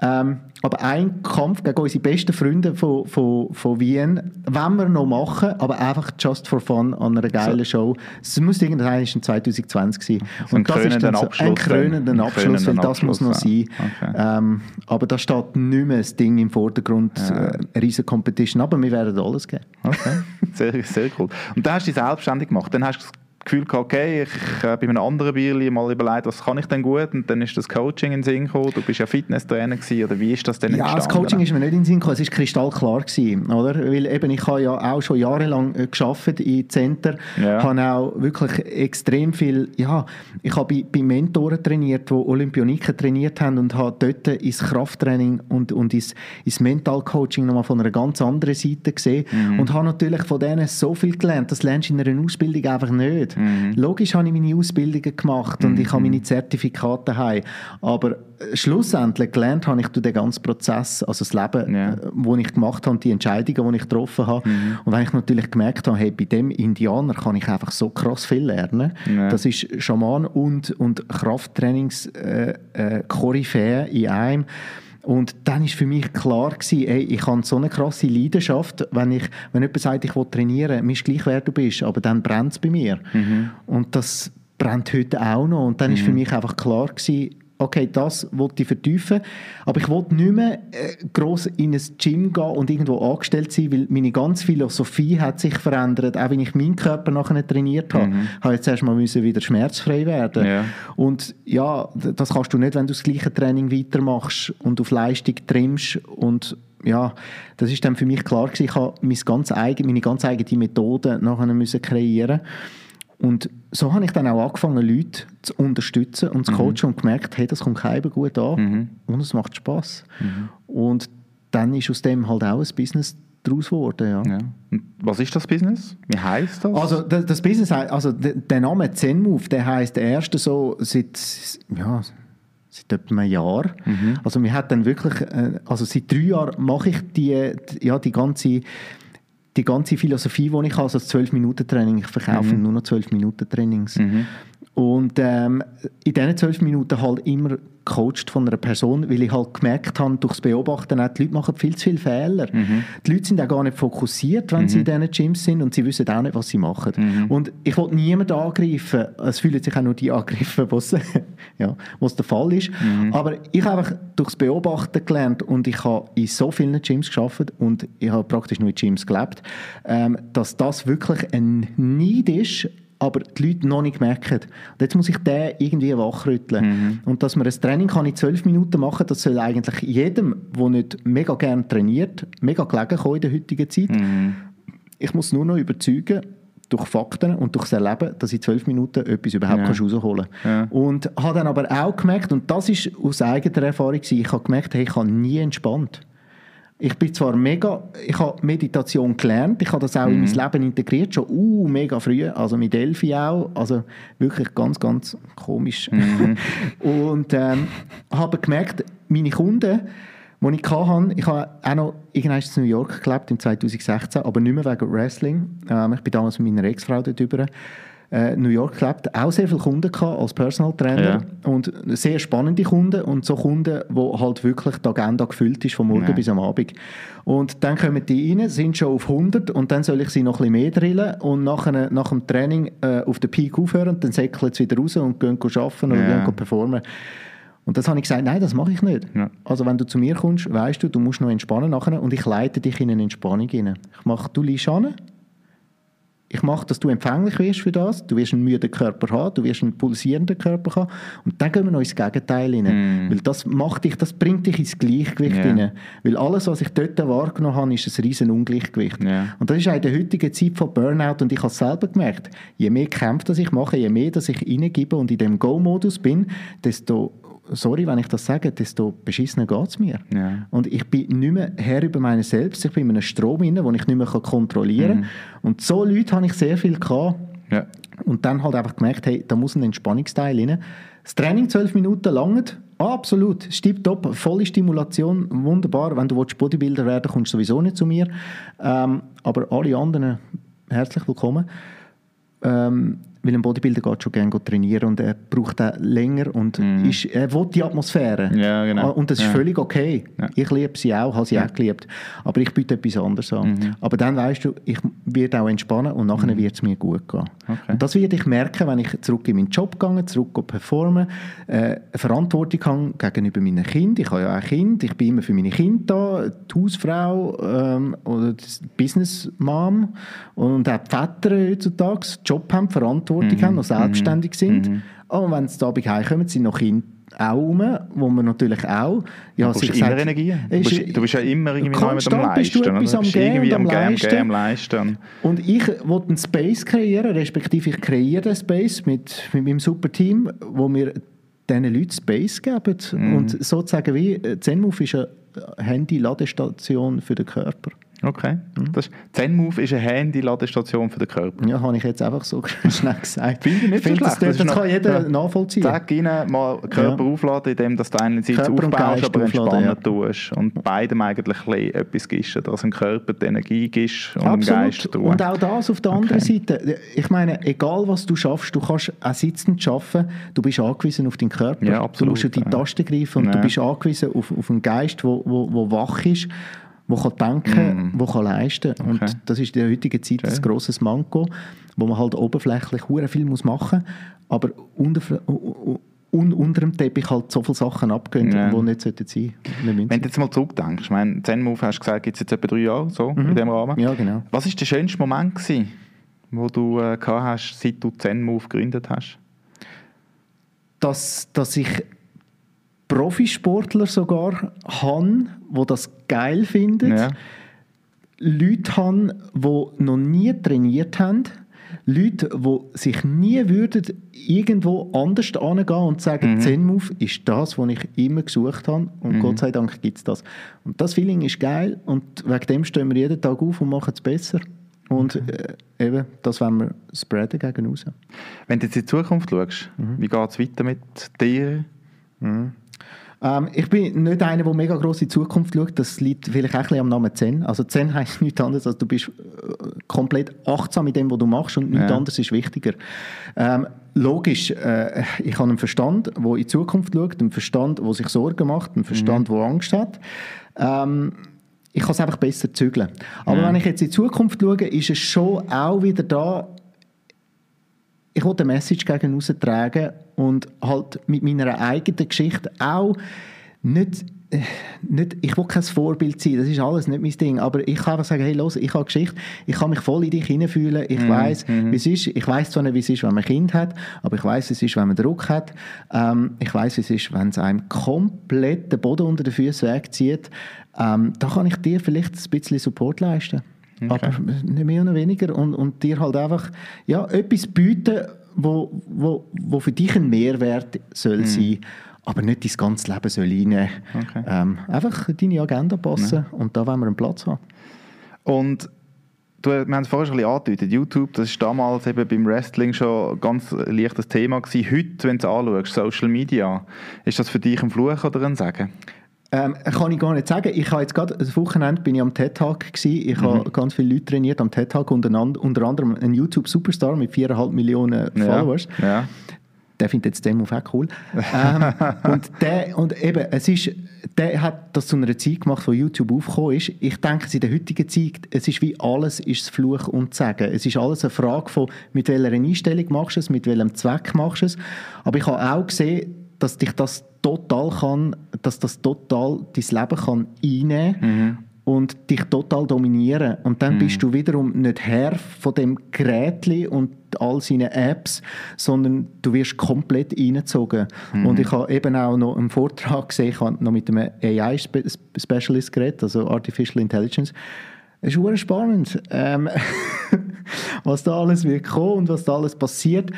Ähm, aber ein Kampf gegen unsere besten Freunde von, von, von Wien wollen wir noch machen, aber einfach just for fun an einer geilen Show. Es muss irgendwann in 2020 sein. So Und das ist dann so ein Abschluss krönender Abschluss, weil das muss noch Abschluss, ja. sein. Okay. Ähm, aber da steht nicht mehr das Ding im Vordergrund, äh, eine riesen Competition, aber wir werden alles geben. Okay, (laughs) sehr, sehr cool. Und dann hast du dich selbstständig gemacht. Dann hast du Gefühl gehabt, okay, ich, ich äh, bei einem anderen Bierli mal überlegt, was kann ich denn gut und dann ist das Coaching in den Sinn gekommen. Du bist ja Fitnesstrainer gewesen, oder wie ist das denn Ja, das entstanden? Coaching ist mir nicht in den Sinn gekommen, es war kristallklar, gewesen, oder? Weil eben, ich habe ja auch schon jahrelang äh, gearbeitet in Center, Ja. habe auch wirklich extrem viel, ja, ich habe bei, bei Mentoren trainiert, die Olympioniken trainiert haben und habe dort ins Krafttraining und, und ins, ins Mentalcoaching nochmal von einer ganz anderen Seite gesehen Mhm. und habe natürlich von denen so viel gelernt, das lernst du in einer Ausbildung einfach nicht. Mhm. Logisch habe ich meine Ausbildungen gemacht und ich habe meine Zertifikate heim, aber äh, schlussendlich gelernt habe ich durch den ganzen Prozess, also das Leben, Ja. äh, wo ich gemacht habe, die Entscheidungen, die ich getroffen habe. Mhm. Und wenn ich natürlich gemerkt habe, hey, bei dem Indianer kann ich einfach so krass viel lernen. Ja. Das ist Schaman und, und Krafttrainings äh, äh, in einem. Und dann ist für mich klar gewesen, ey, ich habe so eine krasse Leidenschaft, wenn ich, wenn jemand sagt, ich will trainieren, mir ist gleich, wer du bist, aber dann brennt es bei mir. Mhm. Und das brennt heute auch noch. Und dann ist für mich einfach klar gewesen, okay, das wollte ich vertiefen, aber ich wollte nicht mehr äh, gross in ein Gym gehen und irgendwo angestellt sein, weil meine ganze Philosophie hat sich verändert, auch wenn ich meinen Körper nachher trainiert habe, habe ich zuerst mal müssen wieder schmerzfrei werden. Ja. Und ja, das kannst du nicht, wenn du das gleiche Training weitermachst und auf Leistung trimmst. Und ja, das ist dann für mich klar gewesen, ich habe mein ganz eigen, meine ganz eigene Methode nachher müssen kreieren und so habe ich dann auch angefangen, Leute zu unterstützen und zu coachen und gemerkt, hey, das kommt keinem gut an und es macht Spaß. Und dann ist aus dem halt auch ein Business daraus geworden, ja. Ja. Was ist das Business? Wie heißt das? Also das, das Business, also der, der Name ZenMove, der heißt der erste so seit ja seit etwa einem Jahr. Also wir hat dann wirklich, äh, also seit drei Jahren mache ich die- ja die ganze die ganze Philosophie, die ich habe, also das 12-Minuten-Training, ich verkaufe nur noch 12-Minuten-Trainings. Und ähm, in diesen 12 Minuten halt immer gecoacht von einer Person, weil ich halt gemerkt habe, durchs Beobachten, auch, die Leute machen viel zu viele Fehler. Die Leute sind auch gar nicht fokussiert, wenn sie in diesen Gyms sind und sie wissen auch nicht, was sie machen. Und ich wollte niemanden angreifen. Es fühlen sich auch nur die angegriffen, (laughs) was ja, was der Fall ist. Aber ich habe einfach durchs Beobachten gelernt und ich habe in so vielen Gyms geschafft und ich habe praktisch nur in Gyms gelebt, ähm, dass das wirklich ein Need ist, aber die Leute noch nicht merken. Und jetzt muss ich den irgendwie wachrütteln. Und dass man ein Training kann in zwölf Minuten machen das soll eigentlich jedem, der nicht mega gerne trainiert, mega gelegen kommen in der heutigen Zeit. Ich muss nur noch überzeugen, durch Fakten und durch das Erleben, dass in zwölf Minuten etwas überhaupt Ja. rausholen Ja. Und habe dann aber auch gemerkt, und das ist aus eigener Erfahrung, ich habe gemerkt, hey, ich habe nie entspannt. Ich bin zwar mega, ich habe Meditation gelernt, ich habe das auch in mein Leben integriert, schon uh, mega früh, also mit Elfi auch, also wirklich ganz, ganz komisch. (laughs) und ähm, habe gemerkt, meine Kunden, die ich hatte, ich habe auch noch irgendwann in New York gelebt, im 2016, aber nicht mehr wegen Wrestling. Ähm, ich bin damals mit meiner Ex-Frau dort drüber. Äh, New York gelebt, auch sehr viele Kunden gehabt als Personal Trainer Ja. und sehr spannende Kunden und so Kunden, wo halt wirklich die Agenda gefüllt ist von morgen Ja. bis am Abend. Und dann kommen die rein, sind schon auf 100 und dann soll ich sie noch ein bisschen mehr drillen und nachher, nach dem Training äh, auf den Peak aufhören und dann säckeln sie wieder raus und gehen arbeiten oder Ja. gehen performen. Und das habe ich gesagt, nein, das mache ich nicht. Ja. Also wenn du zu mir kommst, weißt du, du musst noch entspannen nachher und ich leite dich in eine Entspannung hinein. Ich mache, du liegst an, ich mache, dass du empfänglich wirst für das, du wirst einen müden Körper haben, du wirst einen pulsierenden Körper haben und dann gehen wir noch ins Gegenteil hinein. Weil das macht dich, das bringt dich ins Gleichgewicht Ja. hinein. Weil alles, was ich dort wahrgenommen habe, ist ein riesen Ungleichgewicht. Ja. Und das ist auch in der heutigen Zeit von Burnout und ich habe es selber gemerkt, je mehr Kämpfe das ich mache, je mehr dass ich reingebe und in dem Go-Modus bin, desto, sorry, wenn ich das sage, desto beschissener geht es mir. Ja. Und ich bin nicht mehr Herr über meine selbst, ich bin in einem Strom drin, den ich nicht mehr kontrollieren kann. Und so Leute habe ich sehr viel gehabt. Ja. Und dann halt einfach gemerkt, hey, da muss ein Entspannungsteil rein. Das Training zwölf Minuten langt, absolut, stipptopp, volle Stimulation, wunderbar. Wenn du willst, Bodybuilder werden kommst du sowieso nicht zu mir. Ähm, aber alle anderen, herzlich willkommen. Ähm, weil ein Bodybuilder geht schon gerne trainieren und er braucht auch länger und ist, er will die Atmosphäre. Mhm. Ja, genau. Und das ist Ja. völlig okay. Ja. Ich liebe sie auch, habe sie auch geliebt. Aber ich biete etwas anderes an. Mhm. Aber dann weißt du, ich werde auch entspannen und nachher wird es mir gut gehen. Okay. Und das werde ich merken, wenn ich zurück in meinen Job gehe, zurück auf performen, äh, eine Verantwortung habe gegenüber meinen Kindern. Ich habe ja auch Kind, ich bin immer für meine Kinder da, die Hausfrau ähm, oder die Business Mom und auch die Väter heutzutage, Job haben, Verantwortung Eigenverantwortung haben, noch selbstständig sind. Und wenn sie Abend heimkommen, sind noch Kinder auch rum, wo man natürlich auch... Ja, du immer Energie. Du bist, du bist, ja immer irgendwie am Leisten. Du bist am irgendwie am, Leisten. am Leisten. Und ich wollte einen Space kreieren, respektive ich kreiere den Space mit, mit meinem super Team, wo wir diesen Leuten Space geben. Mm. Und sozusagen wie äh, Zenmove ist eine Handy-Ladestation für den Körper. Okay. Mhm. Das Zenmove ist eine Handy-Ladestation für den Körper. Ja, habe ich jetzt einfach so (laughs) schnell gesagt. Finde ich nicht Find so schlecht. Das, das, das kann jeder ja. nachvollziehen. Sag ihnen mal Körper ja. aufladen, indem du einerseits aufbaust, aber entspannen ja. tust. Und beidem eigentlich etwas gibst. Dass dem Körper die Energie gibst und Absolut. dem Geist tun. Und auch das auf der okay. anderen Seite. Ich meine, egal was du schaffst, du kannst auch sitzend arbeiten, du bist angewiesen auf deinen Körper. Ja, absolut. Du musst auf die Taste greifen und du bist angewiesen auf, auf einen Geist, der wo, wo, wo wach ist wo kann denken, mm. wo kann leisten. Okay. Und das ist in der heutigen Zeit okay. ein grosses Manko, wo man halt oberflächlich viel muss machen muss, aber unter, un, unter dem Teppich halt so viele Sachen abgehen, ja. die nicht sein sollten. Wenn du jetzt mal zurückdenkst, ich meine, Zen-Move hast du gesagt, gibt es jetzt etwa drei Jahre so mhm. in diesem Rahmen. Ja, genau. Was war der schönste Moment, gewesen, wo du äh, gehabt hast, seit du Zen-Move gegründet hast? Dass, dass ich Profisportler sogar haben, die das geil finden. Ja. Leute haben, die noch nie trainiert haben. Leute, die sich nie würden irgendwo anders angehen und sagen, mhm. Zen-Move ist das, was ich immer gesucht habe und mhm. Gott sei Dank gibt es das. Und das Feeling ist geil und wegen dem stehen wir jeden Tag auf und machen es besser. Und äh, eben, das wollen wir spreaden gegen raus. Wenn du jetzt in die Zukunft schaust, mhm. wie geht es weiter mit dir? Mhm. Ähm, ich bin nicht einer, der mega gross in die Zukunft schaut. Das liegt vielleicht auch ein bisschen am Namen Zen. Also Zen heisst (laughs) nichts anderes, als du bist äh, komplett achtsam mit dem, was du machst und nichts ja. anderes ist wichtiger. Ähm, logisch, äh, ich habe einen Verstand, der in die Zukunft schaut, einen Verstand, der sich Sorgen macht, einen Verstand, mhm. der Angst hat. Ähm, ich kann es einfach besser zügeln. Aber ja. wenn ich jetzt in die Zukunft schaue, ist es schon auch wieder da, ich wollte eine Message gegen tragen und halt mit meiner eigenen Geschichte auch nicht, äh, nicht, ich will kein Vorbild sein, das ist alles nicht mein Ding, aber ich kann einfach sagen, hey, los, ich habe Geschichte, ich kann mich voll in dich hineinfühlen, ich mm, weiß, mm. wie es ist, ich weiß zwar nicht, wie es ist, wenn man ein Kind hat, aber ich weiß, wie es ist, wenn man Druck hat, ähm, ich weiß, wie es ist, wenn es einem komplett den Boden unter den Füßen wegzieht, ähm, da kann ich dir vielleicht ein bisschen Support leisten. Okay. Aber nicht mehr oder weniger. Und, und dir halt einfach ja, etwas bieten, wo, wo, wo für dich ein Mehrwert soll mhm. sein aber nicht dein ganzes Leben soll reinnehmen. Okay. Ähm, einfach deine Agenda passen ja. und da wollen wir einen Platz haben. Und du, wir haben es vorhin schon ein bisschen angedeutet, YouTube, das war damals eben beim Wrestling schon ein ganz leichtes Thema gewesen. Heute, wenn du es anschaust, Social Media, ist das für dich ein Fluch oder ein Segen? Ähm, kann ich gar nicht sagen. Ich habe jetzt gerade, das Wochenende bin ich am TED Talk gewesen. Ich mhm. habe ganz viele Leute trainiert am TED Talk, unter, unter anderem ein YouTube Superstar mit 4,5 Millionen Followers. Ja. ja. Der findet jetzt den Move auch cool. ähm, (laughs) und, der, und eben, es ist, der hat das zu einer Zeit gemacht, wo YouTube aufgekommen ist. Ich denke, in der heutigen Zeit, es ist wie alles ist das Fluch und Sagen. Es ist alles eine Frage von, mit welcher Einstellung machst du es, mit welchem Zweck machst du es. Aber ich habe auch gesehen, dass dich das total kann, dass das total dein Leben kann einnehmen mhm. und dich total dominieren. Und dann mhm. bist du wiederum nicht Herr von dem Gerät und all seinen Apps, sondern du wirst komplett reingezogen. Mhm. Und ich habe eben auch noch einen Vortrag gesehen, ich habe noch mit einem AI-Specialist geredet, also Artificial Intelligence. Es ist spannend, ähm, (laughs) was da alles wird kommen und was da alles passiert.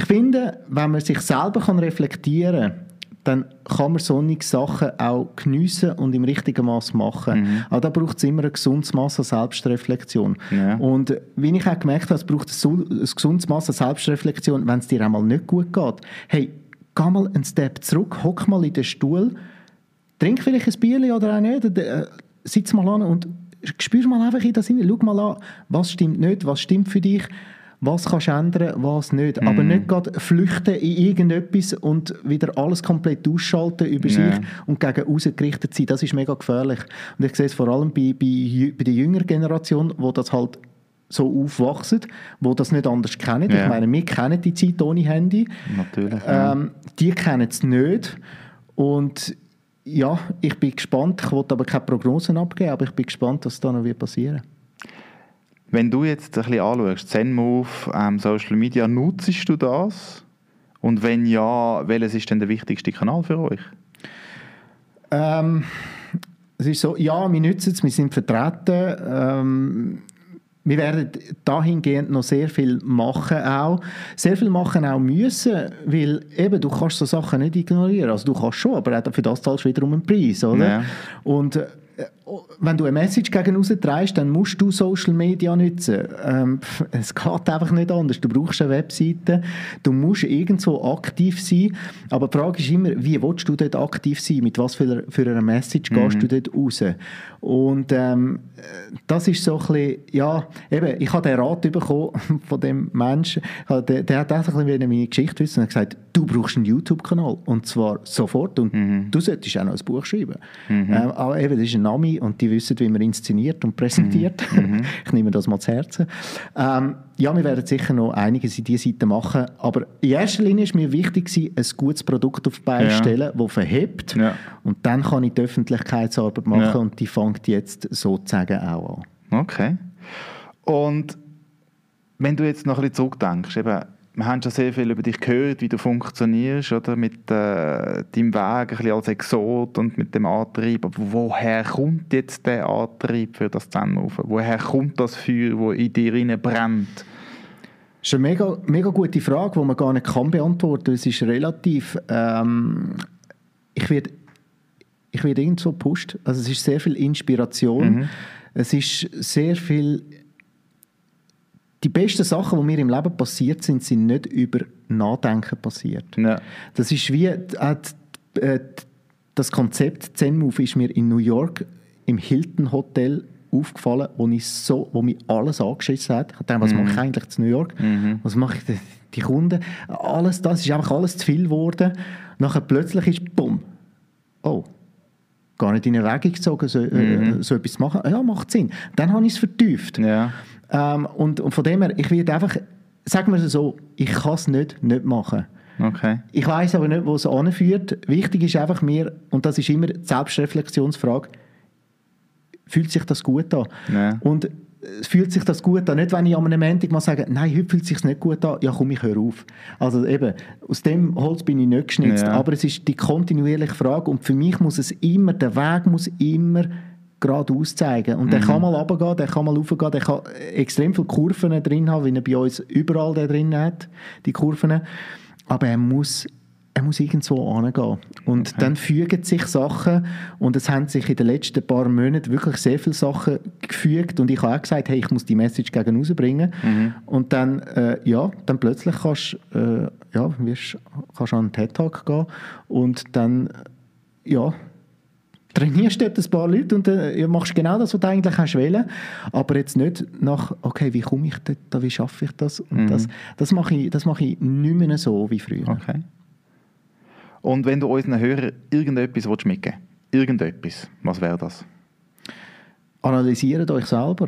Ich finde, wenn man sich selber kann reflektieren kann, dann kann man solche Sachen auch geniessen und im richtigen Maß machen. Mhm. Aber da braucht es immer ein gesundes Maß an Selbstreflexion. Ja. Und wie ich auch gemerkt habe, es braucht ein gesundes Maß an Selbstreflexion, wenn es dir einmal nicht gut geht. Hey, geh mal einen Step zurück, hock mal in den Stuhl, trink vielleicht ein Bier oder auch nicht, äh, sitz mal an und spür mal einfach in das hinein, schau mal an, was stimmt nicht, was stimmt für dich was kannst du ändern, was nicht. Mm. Aber nicht gerade flüchten in irgendetwas und wieder alles komplett ausschalten über yeah. sich und gegen außen gerichtet sein. Das ist mega gefährlich. Und ich sehe es vor allem bei, bei, bei der jüngeren Generation, wo das halt so aufwachsen, wo das nicht anders kennen. Yeah. Ich meine, wir kennen die Zeit ohne Handy. Natürlich. Ähm, die kennen es nicht. Und ja, ich bin gespannt. Ich wollte aber keine Prognosen abgeben, aber ich bin gespannt, was da noch passieren wird. Wenn du jetzt ein bisschen anschaust, ZenMove, ähm, Social Media, nutzt du das? Und wenn ja, welches ist denn der wichtigste Kanal für euch? Ähm, es ist so, ja, wir nutzen es, wir sind vertreten. Ähm, wir werden dahingehend noch sehr viel machen auch. Sehr viel machen auch müssen, weil eben, du kannst so Sachen nicht ignorieren. Also du kannst schon, aber für das zahlst du wiederum einen Preis, oder? Ja. Und äh, wenn du eine Message gegen raus treibst, dann musst du Social Media nutzen. Ähm, es geht einfach nicht anders. Du brauchst eine Webseite, du musst irgendwo aktiv sein, aber die Frage ist immer, wie willst du dort aktiv sein? Mit was für, für einer Message gehst du dort raus? Und ähm, das ist so ein bisschen, ja, eben, ich habe den Rat bekommen (laughs) von dem Menschen, der, der hat auch ein bisschen meine Geschichte wissen und hat gesagt, du brauchst einen YouTube-Kanal und zwar sofort und du solltest auch noch ein Buch schreiben. Ähm, aber eben, das ist ein Name und die wissen, wie man inszeniert und präsentiert. (laughs) ich nehme das mal zu Herzen. Ähm, ja, wir werden sicher noch einiges in diese Seite machen, aber in erster Linie ist mir wichtig ein gutes Produkt auf die Beine Ja. stellen, das verhebt Ja. und dann kann ich die Öffentlichkeitsarbeit machen Ja. und die fängt jetzt sozusagen auch an. Okay. Und wenn du jetzt noch ein bisschen zurückdenkst, eben, wir haben schon sehr viel über dich gehört, wie du funktionierst, oder? Mit äh, deinem Weg ein bisschen als Exot und mit dem Antrieb. Aber woher kommt jetzt der Antrieb für das Zenmove? Woher kommt das Feuer, das in dir rein brennt? Das ist eine mega, mega gute Frage, die man gar nicht kann beantworten. Es ist relativ. Ähm, ich werde ich werde irgendwo gepusht. Also es ist sehr viel Inspiration. Es ist sehr viel. Die besten Sachen, die mir im Leben passiert sind, sind nicht über Nachdenken passiert. Ja. Das ist wie äh, äh, das Konzept Zen-Move ist mir in New York im Hilton Hotel aufgefallen, wo, ich so, wo mich alles angeschissen hat. Ich dachte, was mache ich eigentlich zu New York? Was mache ich denn, die Kunden? Alles das ist einfach alles zu viel geworden. Nachher plötzlich ist bumm. Oh, gar nicht in Erwägung gezogen, so, äh, so etwas zu machen. Ja, macht Sinn. Dann habe ich es vertieft. Ja. Ähm, und, und von dem her, ich werde einfach, sagen wir es so, ich kann es nicht, nicht machen. Okay. Ich weiß aber nicht, wo es anführt. Wichtig ist einfach mir, und das ist immer die Selbstreflexionsfrage, fühlt sich das gut an? Ja. Und äh, fühlt sich das gut an? Nicht, wenn ich am einem Montag mal sage, nein, heute fühlt es sich nicht gut an, ja komm, ich höre auf. Also eben, aus dem Holz bin ich nicht geschnitzt, Ja. aber es ist die kontinuierliche Frage und für mich muss es immer, der Weg muss immer geradeaus zeigen. Und der kann mal runtergehen, der kann mal raufgehen, der kann extrem viele Kurven drin haben, wie er bei uns überall da drin hat, die Kurven. Aber er muss, er muss irgendwo hingehen. Und dann fügen sich Sachen und es haben sich in den letzten paar Monaten wirklich sehr viele Sachen gefügt und ich habe auch gesagt, hey, ich muss die Message gegen rausbringen. Und dann, äh, ja, dann plötzlich kannst du äh, ja, wirst, kannst an einen TED-Talk gehen und dann, ja, trainierst dort ein paar Leute und äh, machst genau das, was du eigentlich hast wollen, aber jetzt nicht nach, okay, wie komme ich dort, wie schaffe ich das? Und das, das mache ich, das mache ich nicht mehr so wie früher. Okay. Und wenn du unseren Hörern irgendetwas willst mitgeben willst, irgendetwas, was wäre das? Analysiert euch selber.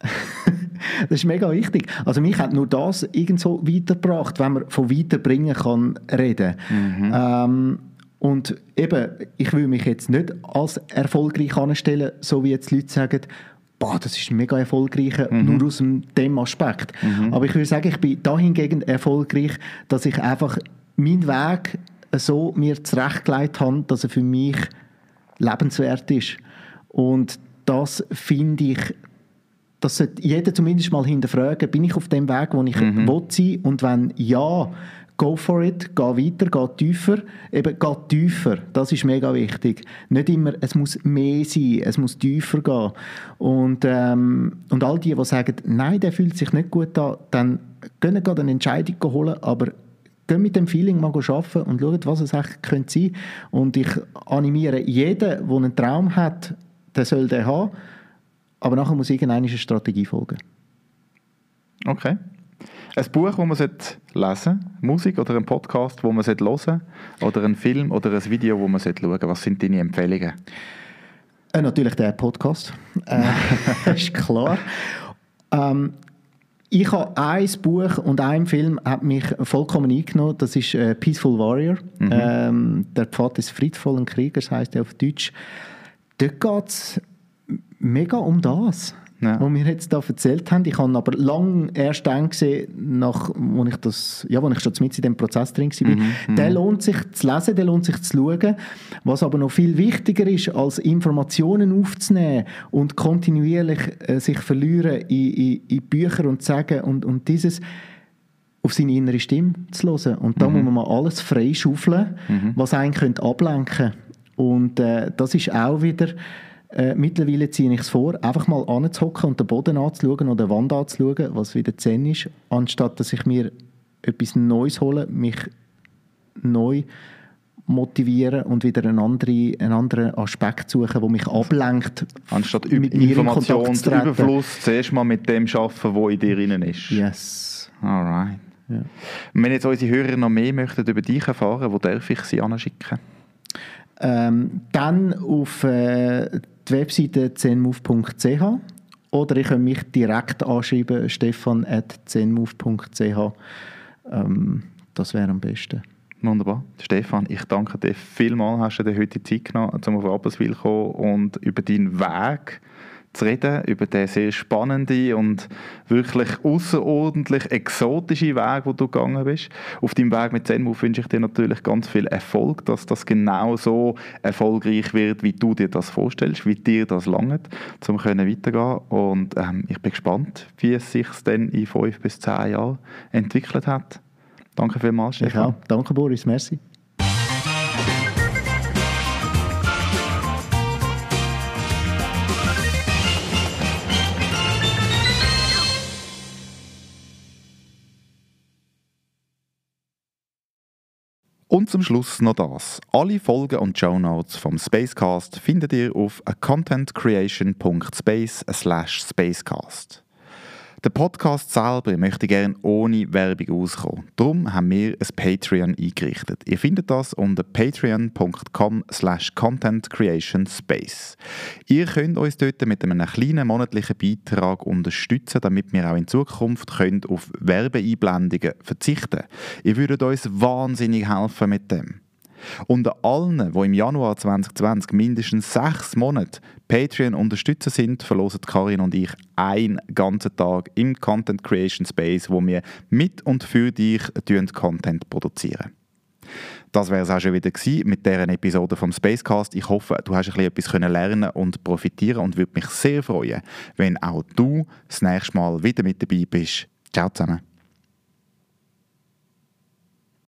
(laughs) das ist mega wichtig. Also mich hat nur das irgendwo weitergebracht, wenn man von weiterbringen kann reden. Ähm, und eben, ich will mich jetzt nicht als erfolgreich anstellen, so wie jetzt Leute sagen, boah, das ist mega erfolgreich, nur aus dem, Aspekt. Aber ich würde sagen, ich bin dahingegen erfolgreich, dass ich einfach meinen Weg so mir zurechtgelegt habe, dass er für mich lebenswert ist. Und das finde ich, das sollte jeder zumindest mal hinterfragen, bin ich auf dem Weg, wo ich mhm. will sein und wenn ja, go for it, geh weiter, geh tiefer, eben geh tiefer, das ist mega wichtig. Nicht immer, es muss mehr sein, es muss tiefer gehen. Und, ähm, und all die, die sagen, nein, der fühlt sich nicht gut an, dann können gerade eine Entscheidung holen, aber gehen mit dem Feeling mal arbeiten und schauen, was es eigentlich könnte sein Und ich animiere jeden, der einen Traum hat, der soll den haben, aber nachher muss irgendeine Strategie folgen. Okay. Ein Buch, das man lesen sollte, Musik oder ein Podcast, wo man hören sollte, oder ein Film oder ein Video, wo man schauen sollte. Was sind deine Empfehlungen? Äh, natürlich der Podcast. Äh, (laughs) ist klar. Ähm, ich habe ein Buch und ein Film hat mich vollkommen eingenommen. Das ist äh, Peaceful Warrior. Mhm. Ähm, der Pfad des friedvollen Kriegers heißt er auf Deutsch. Dort geht es mega um das. Ja. wo wir jetzt da erzählt haben. Ich habe aber lange erst dann gesehen, nach, wo ich das, ja, wo ich schon mit in dem Prozess drin war, mhm, mhm, der lohnt sich zu lesen, der lohnt sich zu schauen. Was aber noch viel wichtiger ist, als Informationen aufzunehmen und kontinuierlich äh, sich verlieren in, in, in Bücher und sagen und, und dieses auf seine innere Stimme zu hören. Und da mhm. muss man mal alles freischaufeln, mhm. was einen könnte ablenken könnte. Und äh, das ist auch wieder, äh, mittlerweile ziehe ich es vor, einfach mal anzuhocken und den Boden anzuschauen oder die Wand anzuschauen, was wieder Zen ist, anstatt dass ich mir etwas Neues hole, mich neu motivieren und wieder einen anderen, einen anderen Aspekt suchen, der mich ablenkt. Anstatt mit Informationsüberfluss zuerst mal mit dem arbeiten, was in dir drin ist. Yes. Alright. Ja. Wenn jetzt unsere Hörer noch mehr möchten über dich erfahren, wo darf ich sie anschicken? Ähm, dann auf äh, die Webseite zenmove.ch oder ich kann mich direkt anschreiben, stefan.zenmove.ch. Ähm, das wäre am besten. Wunderbar. Stefan, ich danke dir vielmals, hast du dir heute Zeit genommen, um auf Rapperswil zu kommen und über deinen Weg zu reden, über den sehr spannenden und wirklich außerordentlich exotischen Weg, wo du gegangen bist. Auf deinem Weg mit Zenmove wünsche ich dir natürlich ganz viel Erfolg, dass das genau so erfolgreich wird, wie du dir das vorstellst, wie dir das langt, um weitergehen Und ähm, ich bin gespannt, wie es sich dann in fünf bis zehn Jahren entwickelt hat. Danke vielmals, Stefan. Ja, danke Boris, merci. Und zum Schluss noch das. Alle Folgen und Show Notes vom Spacecast findet ihr auf contentcreation.space Der Podcast selber möchte gerne ohne Werbung auskommen. Darum haben wir ein Patreon eingerichtet. Ihr findet das unter patreon.com slash contentcreationspace. Ihr könnt uns dort mit einem kleinen monatlichen Beitrag unterstützen, damit wir auch in Zukunft könnt auf Werbeeinblendungen verzichten. Ihr würdet uns wahnsinnig helfen mit dem. Unter allen, die im Januar 2020 mindestens sechs Monate Patreon unterstützen sind, verlosen Karin und ich einen ganzen Tag im Content Creation Space, wo wir mit und für dich Content produzieren. Das wäre es auch schon wieder gewesen mit dieser Episode vom Spacecast. Ich hoffe, du hast ein bisschen etwas lernen und profitieren und würde mich sehr freuen, wenn auch du das nächste Mal wieder mit dabei bist. Ciao zusammen.